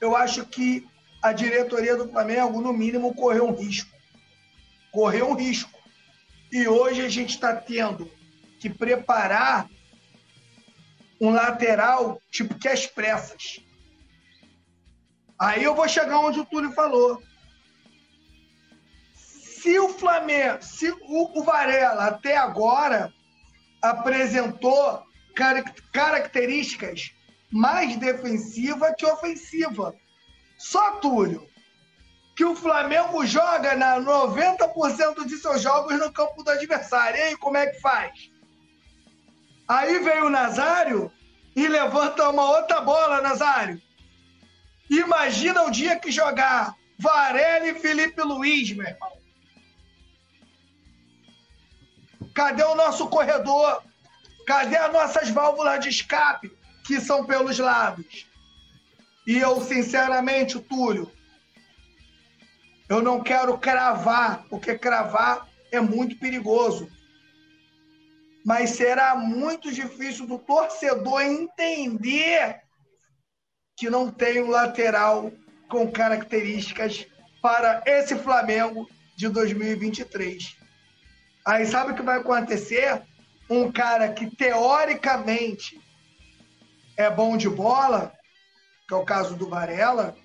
eu acho que a diretoria do Flamengo, no mínimo, correu um risco. Correu um risco. E hoje a gente está tendo que preparar um lateral tipo que as pressas. Aí eu vou chegar onde o Túlio falou. Se o Flamengo, se o, o Varela até agora apresentou características mais defensiva que ofensiva. Só Túlio, que o Flamengo joga na 90% de seus jogos no campo do adversário. E aí, como é que faz? Aí vem o Nazário e levanta uma outra bola, Nazário. Imagina o dia que jogar Varela e Felipe Luiz, meu irmão. Cadê o nosso corredor? Cadê as nossas válvulas de escape, que são pelos lados? E eu, sinceramente, Túlio, eu não quero cravar, porque cravar é muito perigoso. Mas será muito difícil do torcedor entender que não tem um lateral com características para esse Flamengo de 2023. Aí sabe o que vai acontecer? Um cara que teoricamente é bom de bola, que é o caso do Varela,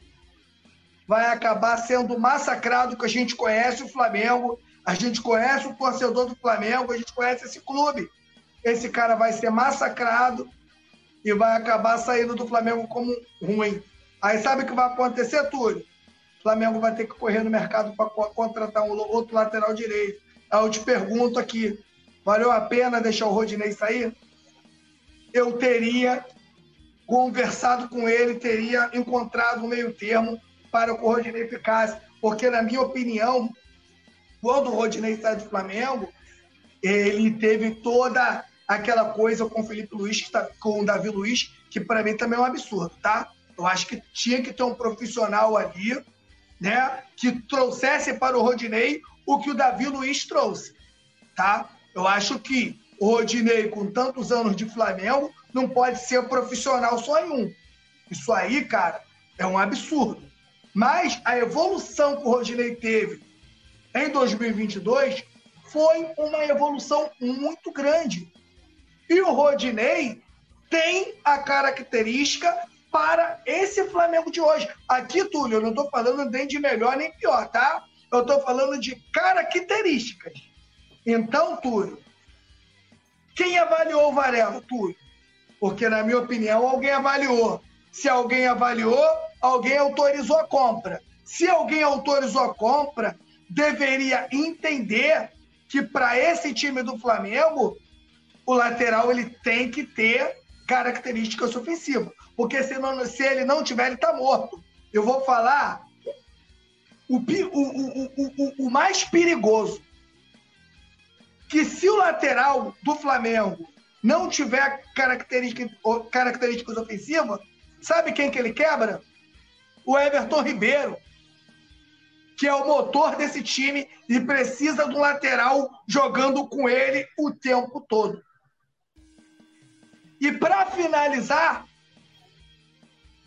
vai acabar sendo massacrado, que a gente conhece o Flamengo, a gente conhece o torcedor do Flamengo, a gente conhece esse clube. Esse cara vai ser massacrado e vai acabar saindo do Flamengo como ruim. Aí sabe o que vai acontecer, Túlio? O Flamengo vai ter que correr no mercado para contratar um outro lateral direito. Aí eu te pergunto aqui, valeu a pena deixar o Rodinei sair? Eu teria conversado com ele, teria encontrado um meio termo para que o Rodinei ficasse. Porque, na minha opinião, quando o Rodinei sai do Flamengo, ele teve toda aquela coisa com o Felipe Luiz, que tá, com o Davi Luiz, que para mim também é um absurdo, tá? Eu acho que tinha que ter um profissional ali, né, que trouxesse para o Rodinei o que o Davi Luiz trouxe, tá? Eu acho que o Rodinei, com tantos anos de Flamengo, não pode ser profissional só em um. Isso aí, cara, é um absurdo. Mas a evolução que o Rodinei teve em 2022 foi uma evolução muito grande. E o Rodinei tem a característica para esse Flamengo de hoje. Aqui, Túlio, eu não estou falando nem de melhor nem pior, tá? Eu estou falando de características. Então, Túlio, quem avaliou o Varela, Túlio? Porque, na minha opinião, alguém avaliou. Se alguém avaliou, alguém autorizou a compra. Se alguém autorizou a compra, deveria entender que para esse time do Flamengo, o lateral ele tem que ter características ofensivas. Porque se, se ele não tiver, ele está morto. Eu vou falar o, o, o, o, mais perigoso. Que se o lateral do Flamengo não tiver características, características ofensivas, sabe quem que ele quebra? o Everton Ribeiro, que é o motor desse time e precisa um lateral jogando com ele o tempo todo. E para finalizar,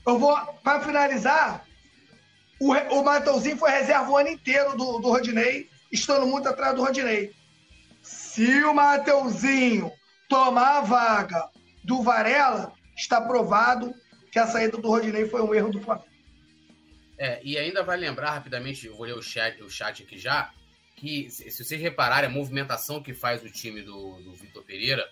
eu vou para finalizar, o, o Mateuzinho foi reserva o ano inteiro do, do Rodinei, estando muito atrás do Rodinei. Se o Mateuzinho tomar a vaga do Varela, está provado que a saída do Rodinei foi um erro do Flamengo. É, e ainda vai lembrar rapidamente, eu vou ler o chat, o chat aqui já, que se, vocês repararem, a movimentação que faz o time do, do Vitor Pereira,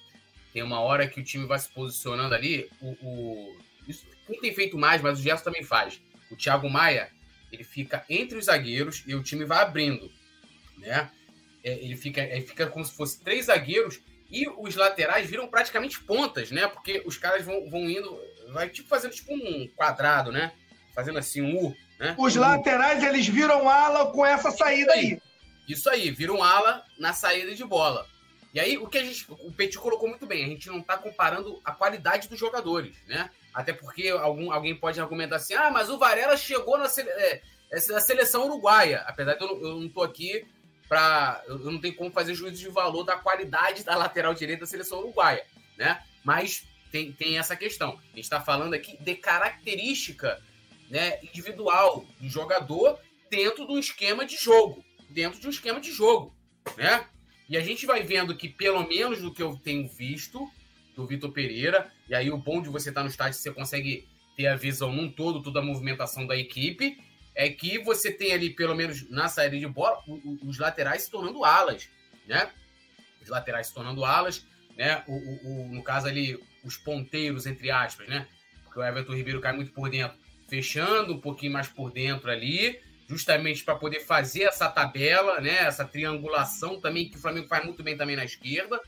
tem uma hora que o time vai se posicionando ali, o, o isso, quem tem feito mais, mas o Gerson também faz. O Thiago Maia, ele fica entre os zagueiros e o time vai abrindo, né? É, ele, fica, ele fica como se fosse três zagueiros e os laterais viram praticamente pontas, né? Porque os caras vão, vão indo, vai tipo fazendo tipo um quadrado, né? Fazendo assim um U. Né? Os laterais, eles viram ala com essa saída aí. Isso aí, viram ala na saída de bola. E aí, o que a gente. O Petit colocou muito bem, a gente não está comparando a qualidade dos jogadores, né? Até porque algum, alguém pode argumentar assim: ah, mas o Varela chegou na, sele, é, na seleção uruguaia. Apesar de eu, eu não estou aqui para. Eu não tenho como fazer juízo de valor da qualidade da lateral direita da seleção uruguaia, né? Mas tem, tem essa questão. A gente está falando aqui de característica né, individual do jogador dentro do esquema de jogo. Dentro de um esquema de jogo. Né? E a gente vai vendo que, pelo menos do que eu tenho visto, do Vitor Pereira. E aí o bom de você estar no estádio, você consegue ter a visão num todo, toda a movimentação da equipe, é que você tem ali, pelo menos na saída de bola, os laterais se tornando alas, né? Os laterais se tornando alas, né? O, o, o, no caso ali, os ponteiros, entre aspas, né? Porque o Everton Ribeiro cai muito por dentro, fechando um pouquinho mais por dentro ali, justamente para poder fazer essa tabela, né? Essa triangulação também, que o Flamengo faz muito bem também na esquerda.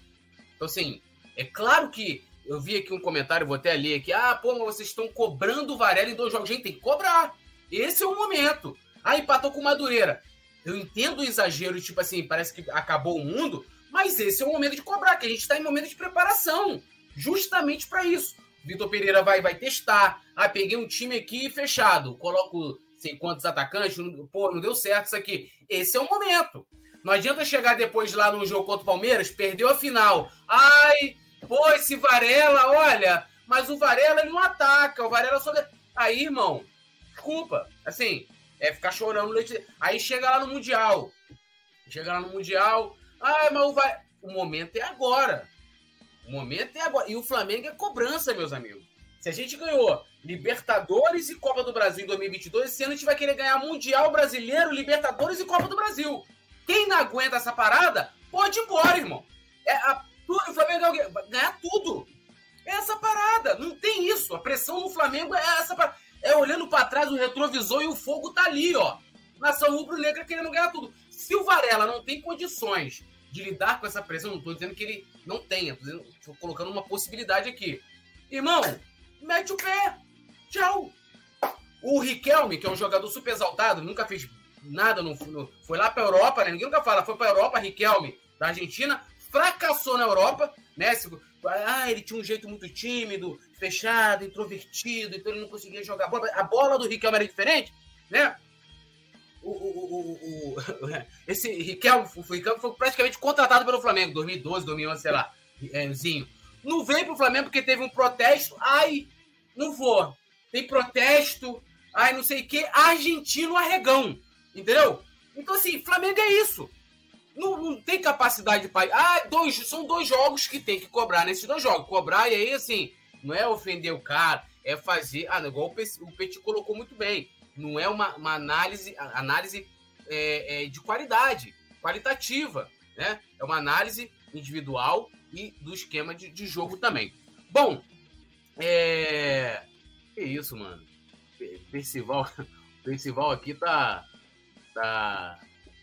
Então, assim, é claro que eu vi aqui um comentário, vou até ler aqui. Ah, pô, mas vocês estão cobrando o Varela em dois jogos. Gente, tem que cobrar. Esse é o momento. Ah, empatou com o Madureira. Eu entendo o exagero, tipo assim, parece que acabou o mundo, mas esse é o momento de cobrar, que a gente está em momento de preparação. Justamente para isso. Vitor Pereira vai, vai testar. Ah, peguei um time aqui fechado. Coloco sei quantos atacantes. Pô, não deu certo isso aqui. Esse é o momento. Não adianta chegar depois lá no jogo contra o Palmeiras, perdeu a final. Ai, pô, esse Varela, olha, mas o Varela ele não ataca, o Varela só. Aí, irmão, desculpa. Assim, é ficar chorando leite. Aí chega lá no Mundial. Chega lá no Mundial. Ah, mas o, vai... o momento é agora. O momento é agora. E o Flamengo é cobrança, meus amigos. Se a gente ganhou Libertadores e Copa do Brasil em 2022, esse ano a gente vai querer ganhar Mundial Brasileiro, Libertadores e Copa do Brasil. Quem não aguenta essa parada, pode ir embora, irmão. É, a, o Flamengo vai ganhar tudo. É essa parada. Não tem isso. A pressão no Flamengo é essa parada é olhando para trás o retrovisor e o fogo tá ali, ó. Nação rubro-negra querendo ganhar tudo. Se o Varela não tem condições de lidar com essa pressão, não tô dizendo que ele não tenha, tô, dizendo, tô colocando uma possibilidade aqui. Irmão, mete o pé. Tchau. O Riquelme, que é um jogador super exaltado, nunca fez nada, no, foi lá pra Europa, né? Ninguém nunca fala, foi pra Europa, Riquelme, da Argentina, fracassou na Europa, né? Ah, ele tinha um jeito muito tímido, fechado, introvertido, então ele não conseguia jogar bola. A bola do Riquelme era diferente, né? O, o, o, esse Riquelme, o Riquelme foi praticamente contratado pelo Flamengo, 2012, 2011, sei lá, é, Zinho. Não veio pro Flamengo porque teve um protesto, ai, não vou. Tem protesto, ai, não sei o quê, argentino arregão, entendeu? Então, assim, Flamengo é isso não, não tem capacidade para. Ah, dois, são dois jogos que tem que cobrar nesses dois jogos. Cobrar, e aí, assim, não é ofender o cara, é fazer. Ah, igual o Petit colocou muito bem. Não é uma, uma análise, análise é, é, de qualidade, qualitativa. Né? É uma análise individual e do esquema de, de jogo também. Bom, é. Que isso, mano. Percival, Percival aqui tá. Tá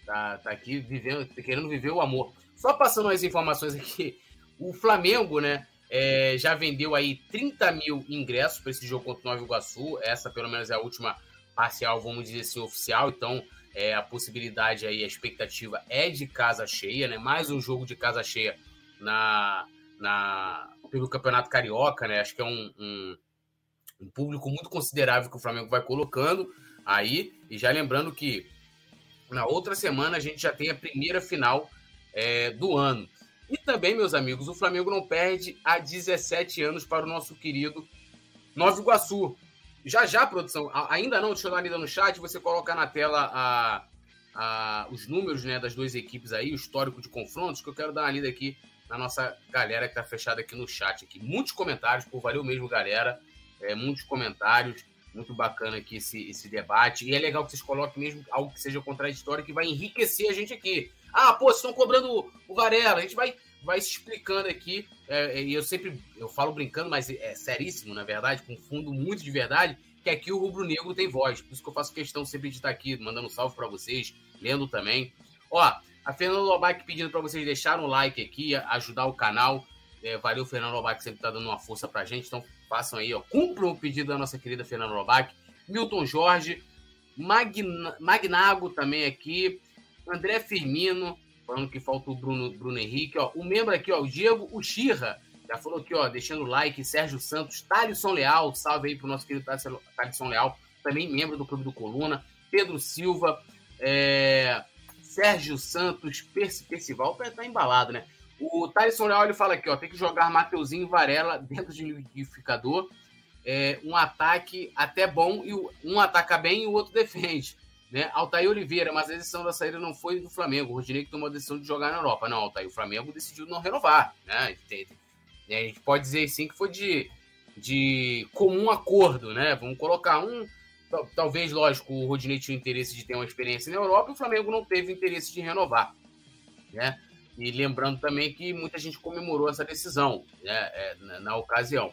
Tá, tá aqui vivendo, querendo viver o amor. Só passando as informações aqui, o Flamengo, né? É, já vendeu aí 30 mil ingressos para esse jogo contra o Nova Iguaçu. Essa, pelo menos, é a última parcial, vamos dizer assim, oficial. Então, é, a possibilidade aí, a expectativa é de casa cheia, né? Mais um jogo de casa cheia na, na, pelo Campeonato Carioca, né? Acho que é um, um, um público muito considerável que o Flamengo vai colocando aí. E já lembrando que na outra semana a gente já tem a primeira final é, do ano. E também, meus amigos, o Flamengo não perde há 17 anos para o nosso querido Nova Iguaçu. Já já, produção, ainda não, deixa eu dar uma lida no chat, você coloca na tela a, a, os números né, das duas equipes aí, o histórico de confrontos, que eu quero dar uma lida aqui na nossa galera que está fechada aqui no chat. Aqui. Muitos comentários, por valeu mesmo, galera. É, muitos comentários. Muito bacana aqui esse, esse debate. E é legal que vocês coloquem mesmo algo que seja contraditório, que vai enriquecer a gente aqui. Ah, pô, vocês estão cobrando o Varela. A gente vai, vai se explicando aqui. É, é, e eu sempre eu falo brincando, mas é seríssimo, na verdade, com fundo muito de verdade, que aqui o Rubro Negro tem voz. Por isso que eu faço questão sempre de estar aqui, mandando um salve para vocês, lendo também. Ó, a Fernanda Lobac pedindo para vocês deixarem um like aqui, ajudar o canal. É, valeu, Fernando Lobac, sempre tá dando uma força pra gente. Então, façam aí, ó. Cumpram o pedido da nossa querida Fernanda Lobac. Milton Jorge, Magna, Magnago também aqui. André Firmino, falando que falta o Bruno, Bruno Henrique, ó. O membro aqui, ó, o Diego Uxirra, já falou aqui, ó, deixando o like. Sérgio Santos, Thalisson Leal, salve aí pro nosso querido Thalisson Leal, também membro do Clube do Coluna. Pedro Silva, é, Sérgio Santos, Perci, Percival, tá, tá embalado, né? O Tyson Leal ele fala aqui, ó, tem que jogar Mateuzinho e Varela dentro de liquidificador. É, um ataque até bom, e um ataca bem e o outro defende. Né? Altair Oliveira, mas a decisão da saída não foi do Flamengo. O Rodinei que tomou a decisão de jogar na Europa. Não, Altair, o Flamengo decidiu não renovar. Né? a gente pode dizer sim que foi de, de comum acordo, né? Vamos colocar um. Talvez, lógico, o Rodinei tinha interesse de ter uma experiência na Europa e o Flamengo não teve interesse de renovar. Né? E lembrando também que muita gente comemorou essa decisão né, é, na, na, ocasião.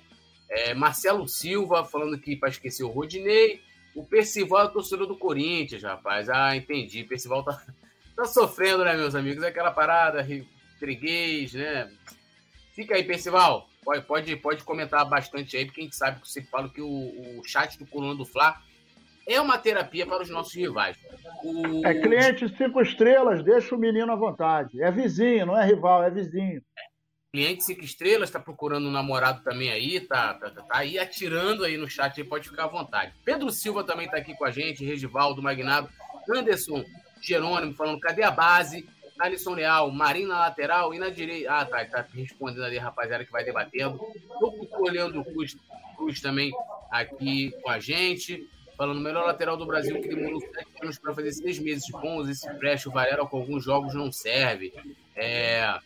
É, Marcelo Silva falando que para esquecer o Rodinei. O Percival é torcedor do Corinthians, rapaz. Ah, entendi. Percival tá, tá sofrendo, né, meus amigos? É aquela parada, freguês, né? Fica aí, Percival. Pode, pode, pode comentar bastante aí, porque a gente sabe que você fala que o, o chat do Coluna do Fla é uma terapia para os nossos rivais. O... É cliente cinco estrelas, deixa o menino à vontade. É vizinho, não é rival, é vizinho. É. Cliente cinco estrelas, está procurando um namorado também aí, tá, tá, tá, tá, aí atirando aí no chat, aí pode ficar à vontade. Pedro Silva também está aqui com a gente, Regivaldo, Magnado, Anderson Jerônimo falando, cadê a base? Alisson Leal, Marinho na lateral e na direita. Ah, tá, tá respondendo ali, rapaziada, que vai debatendo. Tô olhando o Cruz, Cruz também aqui com a gente falando melhor lateral do Brasil que demorou sete anos para fazer seis meses bons. Esse preste, o Varela com alguns jogos não serve. É...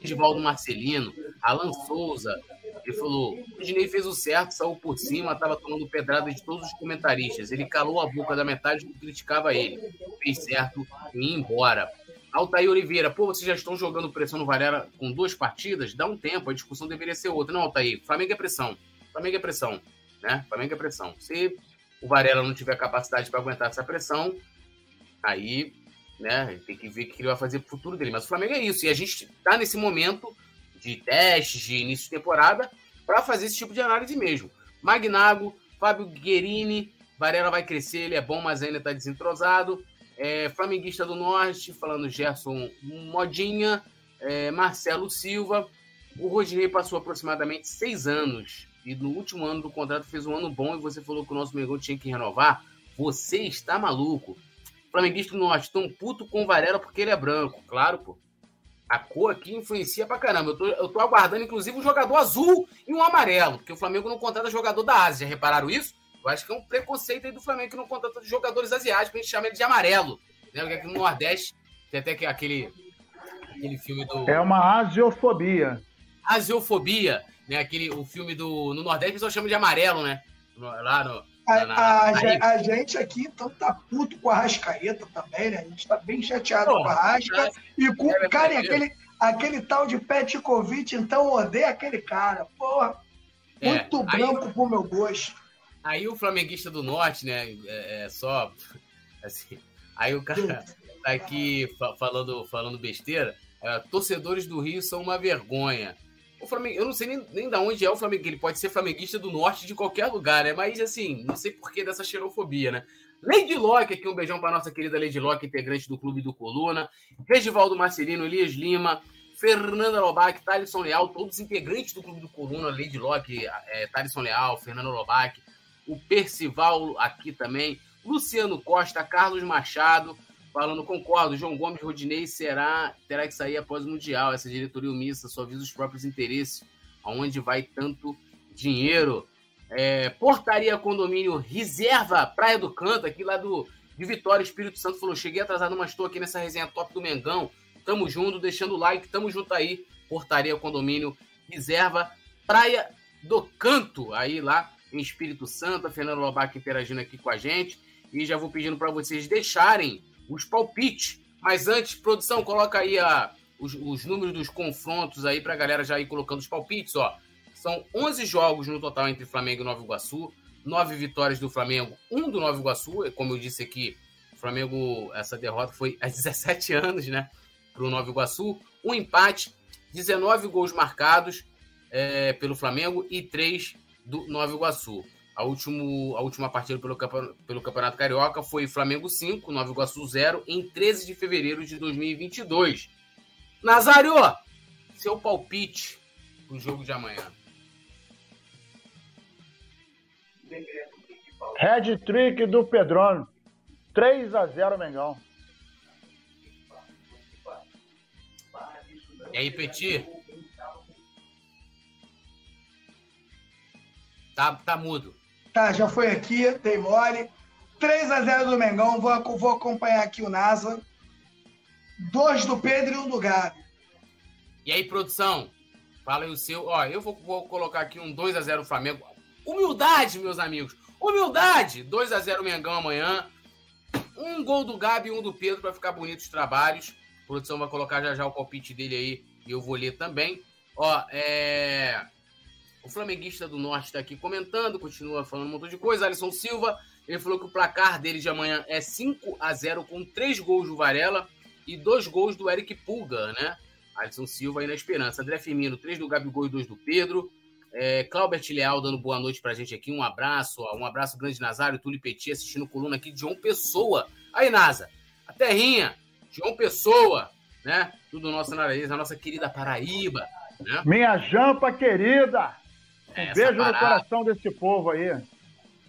Edivaldo Marcelino, Alan Souza, ele falou: o Dinei fez o certo, saiu por cima, estava tomando pedrada de todos os comentaristas. Ele calou a boca da metade que criticava ele. Fez certo e embora. Altair Oliveira, pô, vocês já estão jogando pressão no Varela com duas partidas? Dá um tempo, a discussão deveria ser outra. Não, Altair, Flamengo é pressão. Flamengo é pressão. Né? Flamengo é pressão. Se o Varela não tiver capacidade para aguentar essa pressão, aí né, tem que ver o que ele vai fazer pro futuro dele. Mas o Flamengo é isso. E a gente está nesse momento de testes, de início de temporada, para fazer esse tipo de análise mesmo. Magnago, Fábio Guerini, Varela vai crescer, ele é bom, mas ainda está desentrosado. É, Flamenguista do Norte, falando Gerson Modinha, é, Marcelo Silva. O Rodinei passou aproximadamente seis anos e no último ano do contrato fez um ano bom e você falou que o nosso Mengão tinha que renovar, você está maluco. Flamenguista do Norte, tão puto com o Varela porque ele é branco. Claro, pô. A cor aqui influencia pra caramba. Eu tô, eu tô aguardando, inclusive, um jogador azul e um amarelo, porque o Flamengo não contrata jogador da Ásia. Já repararam isso? Eu acho que é um preconceito aí do Flamengo que não contrata jogadores asiáticos, a gente chama ele de amarelo. Né? Porque aqui no Nordeste tem até aquele, aquele filme do. É uma asiofobia. Asiofobia né? Aquele, o filme do. No Nordeste, o pessoal chama de amarelo, né? Lá no. A, na, a, gente aqui então tá puto com a Rascaeta também, né? A gente tá bem chateado com a Rasca. É, e com é, cara, é, aquele, aquele tal de Petkovic, então odeia aquele cara. Porra, é, muito branco aí, pro meu gosto. Aí o flamenguista do norte, né? É, é só. Assim, aí o cara tá aqui falando, falando besteira. É, torcedores do Rio são uma vergonha. O Flamengo, eu não sei nem, nem da onde é o Flamengo, ele pode ser flamenguista do norte de qualquer lugar, né? Mas assim, não sei por que dessa xerofobia, né? Lady Locke, aqui um beijão para nossa querida Lady Locke, integrante do Clube do Coluna. Regivaldo Marcelino, Elias Lima, Fernanda Lobac, Thalisson Leal, todos integrantes do Clube do Coluna, Lady Locke, é, Thalisson Leal, Fernanda Lobac, o Percival aqui também, Luciano Costa, Carlos Machado, Falando, concordo, João Gomes Rodinei será, terá que sair após o Mundial. Essa diretoria omissa só visa os próprios interesses. Aonde vai tanto dinheiro? É, portaria Condomínio Reserva Praia do Canto, aqui lá do, de Vitória, Espírito Santo, falou: cheguei atrasado, mas estou aqui nessa resenha top do Mengão. Tamo junto, deixando o like, tamo junto aí. Portaria Condomínio Reserva Praia do Canto, aí lá em Espírito Santo. A Fernanda Lobac interagindo aqui com a gente. E já vou pedindo para vocês deixarem os palpites. Mas antes, produção, coloca aí a, os, os números dos confrontos aí para a galera já ir colocando os palpites. Ó. São 11 jogos no total entre Flamengo e Nova Iguaçu, 9 vitórias do Flamengo, 1 do Nova Iguaçu. Como eu disse aqui, o Flamengo, essa derrota foi há 17 anos, né? Para o Nova Iguaçu. Um empate, 19 gols marcados é, pelo Flamengo e 3 do Nova Iguaçu. A, último, a última partida pelo, pelo Campeonato Carioca foi Flamengo 5, Nova Iguaçu 0, em 13 de fevereiro de 2022. Nazário, seu palpite pro jogo de amanhã. Red trick do Pedrão. 3 a 0 Mengão. E aí, Petit? Tá, tá mudo. Tá, já foi aqui, dei mole. 3 a 0 do Mengão, vou, vou acompanhar aqui o NASA. Dois do Pedro e um do Gabi. E aí, produção? Fala aí o seu. Ó, eu vou, vou colocar aqui um 2 a 0 Flamengo. Humildade, meus amigos. Humildade. 2 a 0 Mengão amanhã. Um gol do Gabi e um do Pedro para ficar bonito os trabalhos. A produção vai colocar já já o palpite dele aí e eu vou ler também. Ó, é. O flamenguista do Norte está aqui comentando, continua falando um montão de coisa. Alisson Silva, ele falou que o placar dele de amanhã é 5 a 0 com três gols do Varela e dois gols do Eric Pulga, né? Alisson Silva aí na esperança. André Firmino, três do Gabigol e dois do Pedro. É, Claubert Leal dando boa noite pra gente aqui. Um abraço, ó, um abraço grande, Nazário, Túlio Petit assistindo coluna aqui de João Pessoa. Aí, Nasa, a terrinha, João Pessoa, né? Tudo nosso nariz, a nossa querida Paraíba. Né? Minha jampa querida! Um Essa beijo parada. no coração desse povo aí.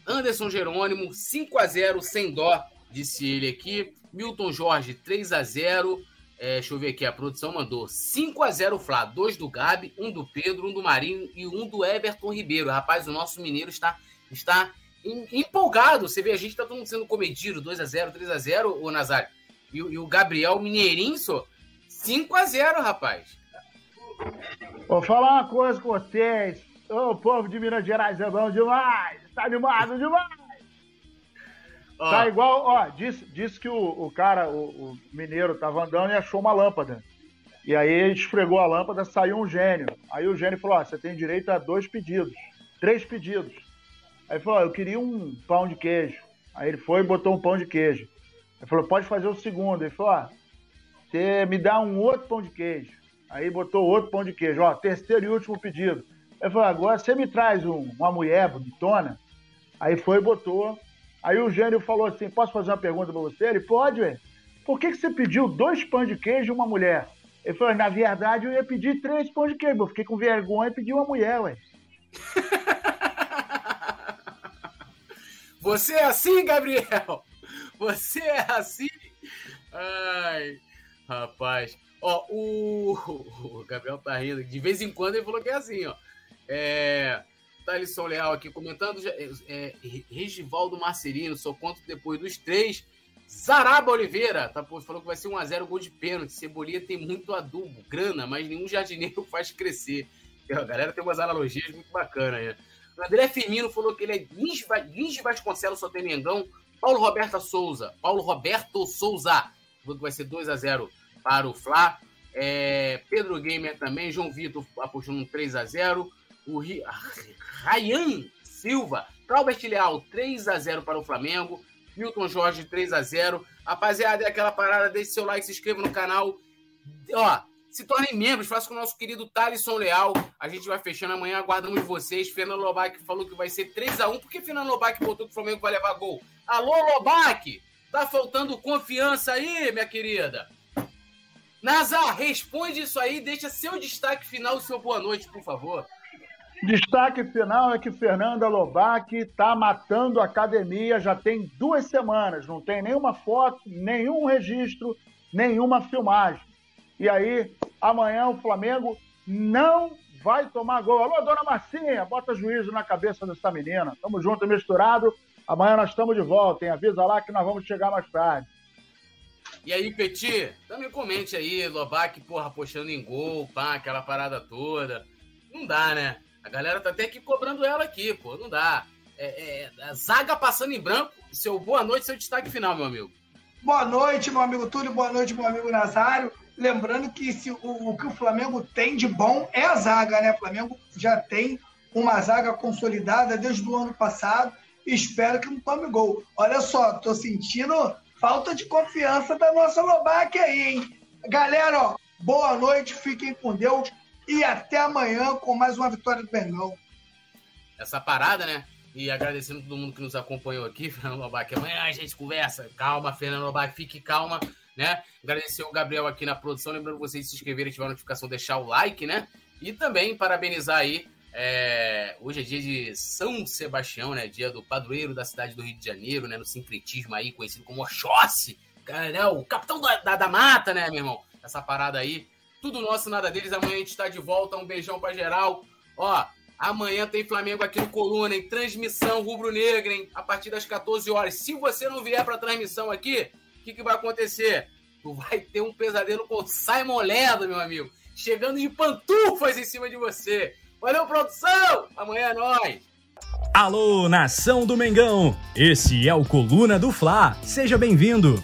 Anderson Jerônimo, 5 a 0 sem dó, disse ele aqui. Milton Jorge, 3 a 0 é, deixa eu ver aqui, a produção mandou 5 a 0 Flá, dois do Gabi, um do Pedro, um do Marinho e um do Everton Ribeiro. Rapaz, o nosso mineiro está, está empolgado. Você vê, a gente está todo mundo sendo comedido, 2 a 0 3 a 0 o Nazário. E, e o Gabriel Mineirinho, 5 a 0 rapaz. Vou falar uma coisa com vocês. O povo de Minas Gerais é bom demais. Tá animado demais. Tá igual, ó, disse, disse que o, o cara, o, o, mineiro, tava andando e achou uma lâmpada. E aí ele esfregou a lâmpada, saiu um gênio. Aí o gênio falou: ó, você tem direito a dois pedidos, três pedidos. Aí falou: ó, eu queria um pão de queijo. Aí ele foi e botou um pão de queijo. Ele falou: pode fazer o segundo. Ele falou: ó, você me dá um outro pão de queijo. Aí botou outro pão de queijo. Ó, terceiro e último pedido. Ele falou: agora você me traz um, uma mulher bonitona. Aí foi e botou Aí o Gênio falou assim: posso fazer uma pergunta pra você? Ele pode, ué. Por que, que você pediu dois pães de queijo e uma mulher? Ele falou: na verdade eu ia pedir três pães de queijo. Eu fiquei com vergonha e pedi uma mulher, ué. Você é assim, Gabriel? Você é assim? Ai, rapaz. Ó, o... o Gabriel tá rindo. De vez em quando ele falou que é assim, ó. É... Thalisson Leal aqui comentando. É, é, Regivaldo Marcelino, só conto depois dos três. Zaraba Oliveira, tá, falou que vai ser 1x0 gol de pênalti. Cebolinha tem muito adubo, grana, mas nenhum jardineiro faz crescer. A galera tem umas analogias muito bacanas. O André Firmino falou que ele é Lins de Vasconcelos, só tem Mengão. Paulo Roberto Souza. Paulo Roberto Souza. Falou que vai ser 2x0 para o Fla. É, Pedro Gamer também. João Vitor apostando um 3x0 o Ryan Silva, Robert Leal 3 a 0 para o Flamengo, Milton Jorge 3 a 0 Rapaziada, é aquela parada, deixe seu like, se inscreva no canal. Ó, se tornem membros, faça com o nosso querido Thalisson Leal. A gente vai fechando amanhã, aguardamos vocês. Fernando Lobac falou que vai ser 3 a 1 Por que Fernando Lobac botou que o Flamengo vai levar gol? Alô, Lobac! Tá faltando confiança aí, minha querida? Nazar, responde isso aí, deixa seu destaque final seu boa noite, por favor. Destaque final é que Fernanda Lobac está matando a academia já tem duas semanas. Não tem nenhuma foto, nenhum registro, nenhuma filmagem. E aí, amanhã o Flamengo não vai tomar gol. Alô, dona Marcinha, bota juízo na cabeça dessa menina. Tamo junto e misturado. Amanhã nós estamos de volta, hein? Avisa lá que nós vamos chegar mais tarde. E aí, Petit, também comente aí, Lobac, porra, apostando em gol, pá, aquela parada toda. Não dá, né? A galera tá até aqui cobrando ela aqui, pô. Não dá. É, é, zaga passando em branco. Seu boa noite, seu destaque final, meu amigo. Boa noite, meu amigo Túlio. Boa noite, meu amigo Nazário. Lembrando que se, o, o que o Flamengo tem de bom é a zaga, né? O Flamengo já tem uma zaga consolidada desde o ano passado. Espero que não tome gol. Olha só, tô sentindo falta de confiança da nossa Lobac aí, hein? Galera, ó, boa noite, fiquem com Deus e até amanhã com mais uma vitória do Bengão. Essa parada, né? E agradecendo todo mundo que nos acompanhou aqui, Fernando Lobac. Amanhã a gente conversa. Calma, Fernando Lobac, fique calma, né? Agradecer o Gabriel aqui na produção. Lembrando vocês de se inscreverem, ativar a notificação, deixar o like, né? E também parabenizar aí. É... Hoje é dia de São Sebastião, né? Dia do padroeiro da cidade do Rio de Janeiro, né? No sincretismo aí, conhecido como Oxóssi. Né? O capitão da, da, da mata, né, meu irmão? Essa parada aí. Tudo nosso, nada deles. Amanhã a gente está de volta. Um beijão para geral. Ó, amanhã tem Flamengo aqui no Coluna, em transmissão rubro-negra, hein? A partir das 14 horas. Se você não vier para transmissão aqui, o que, que vai acontecer? Tu vai ter um pesadelo com Simon Ledo, meu amigo. chegando de pantufas em cima de você. Valeu, produção! Amanhã é nóis! Alô, nação do Mengão! Esse é o Coluna do Fla. Seja bem-vindo!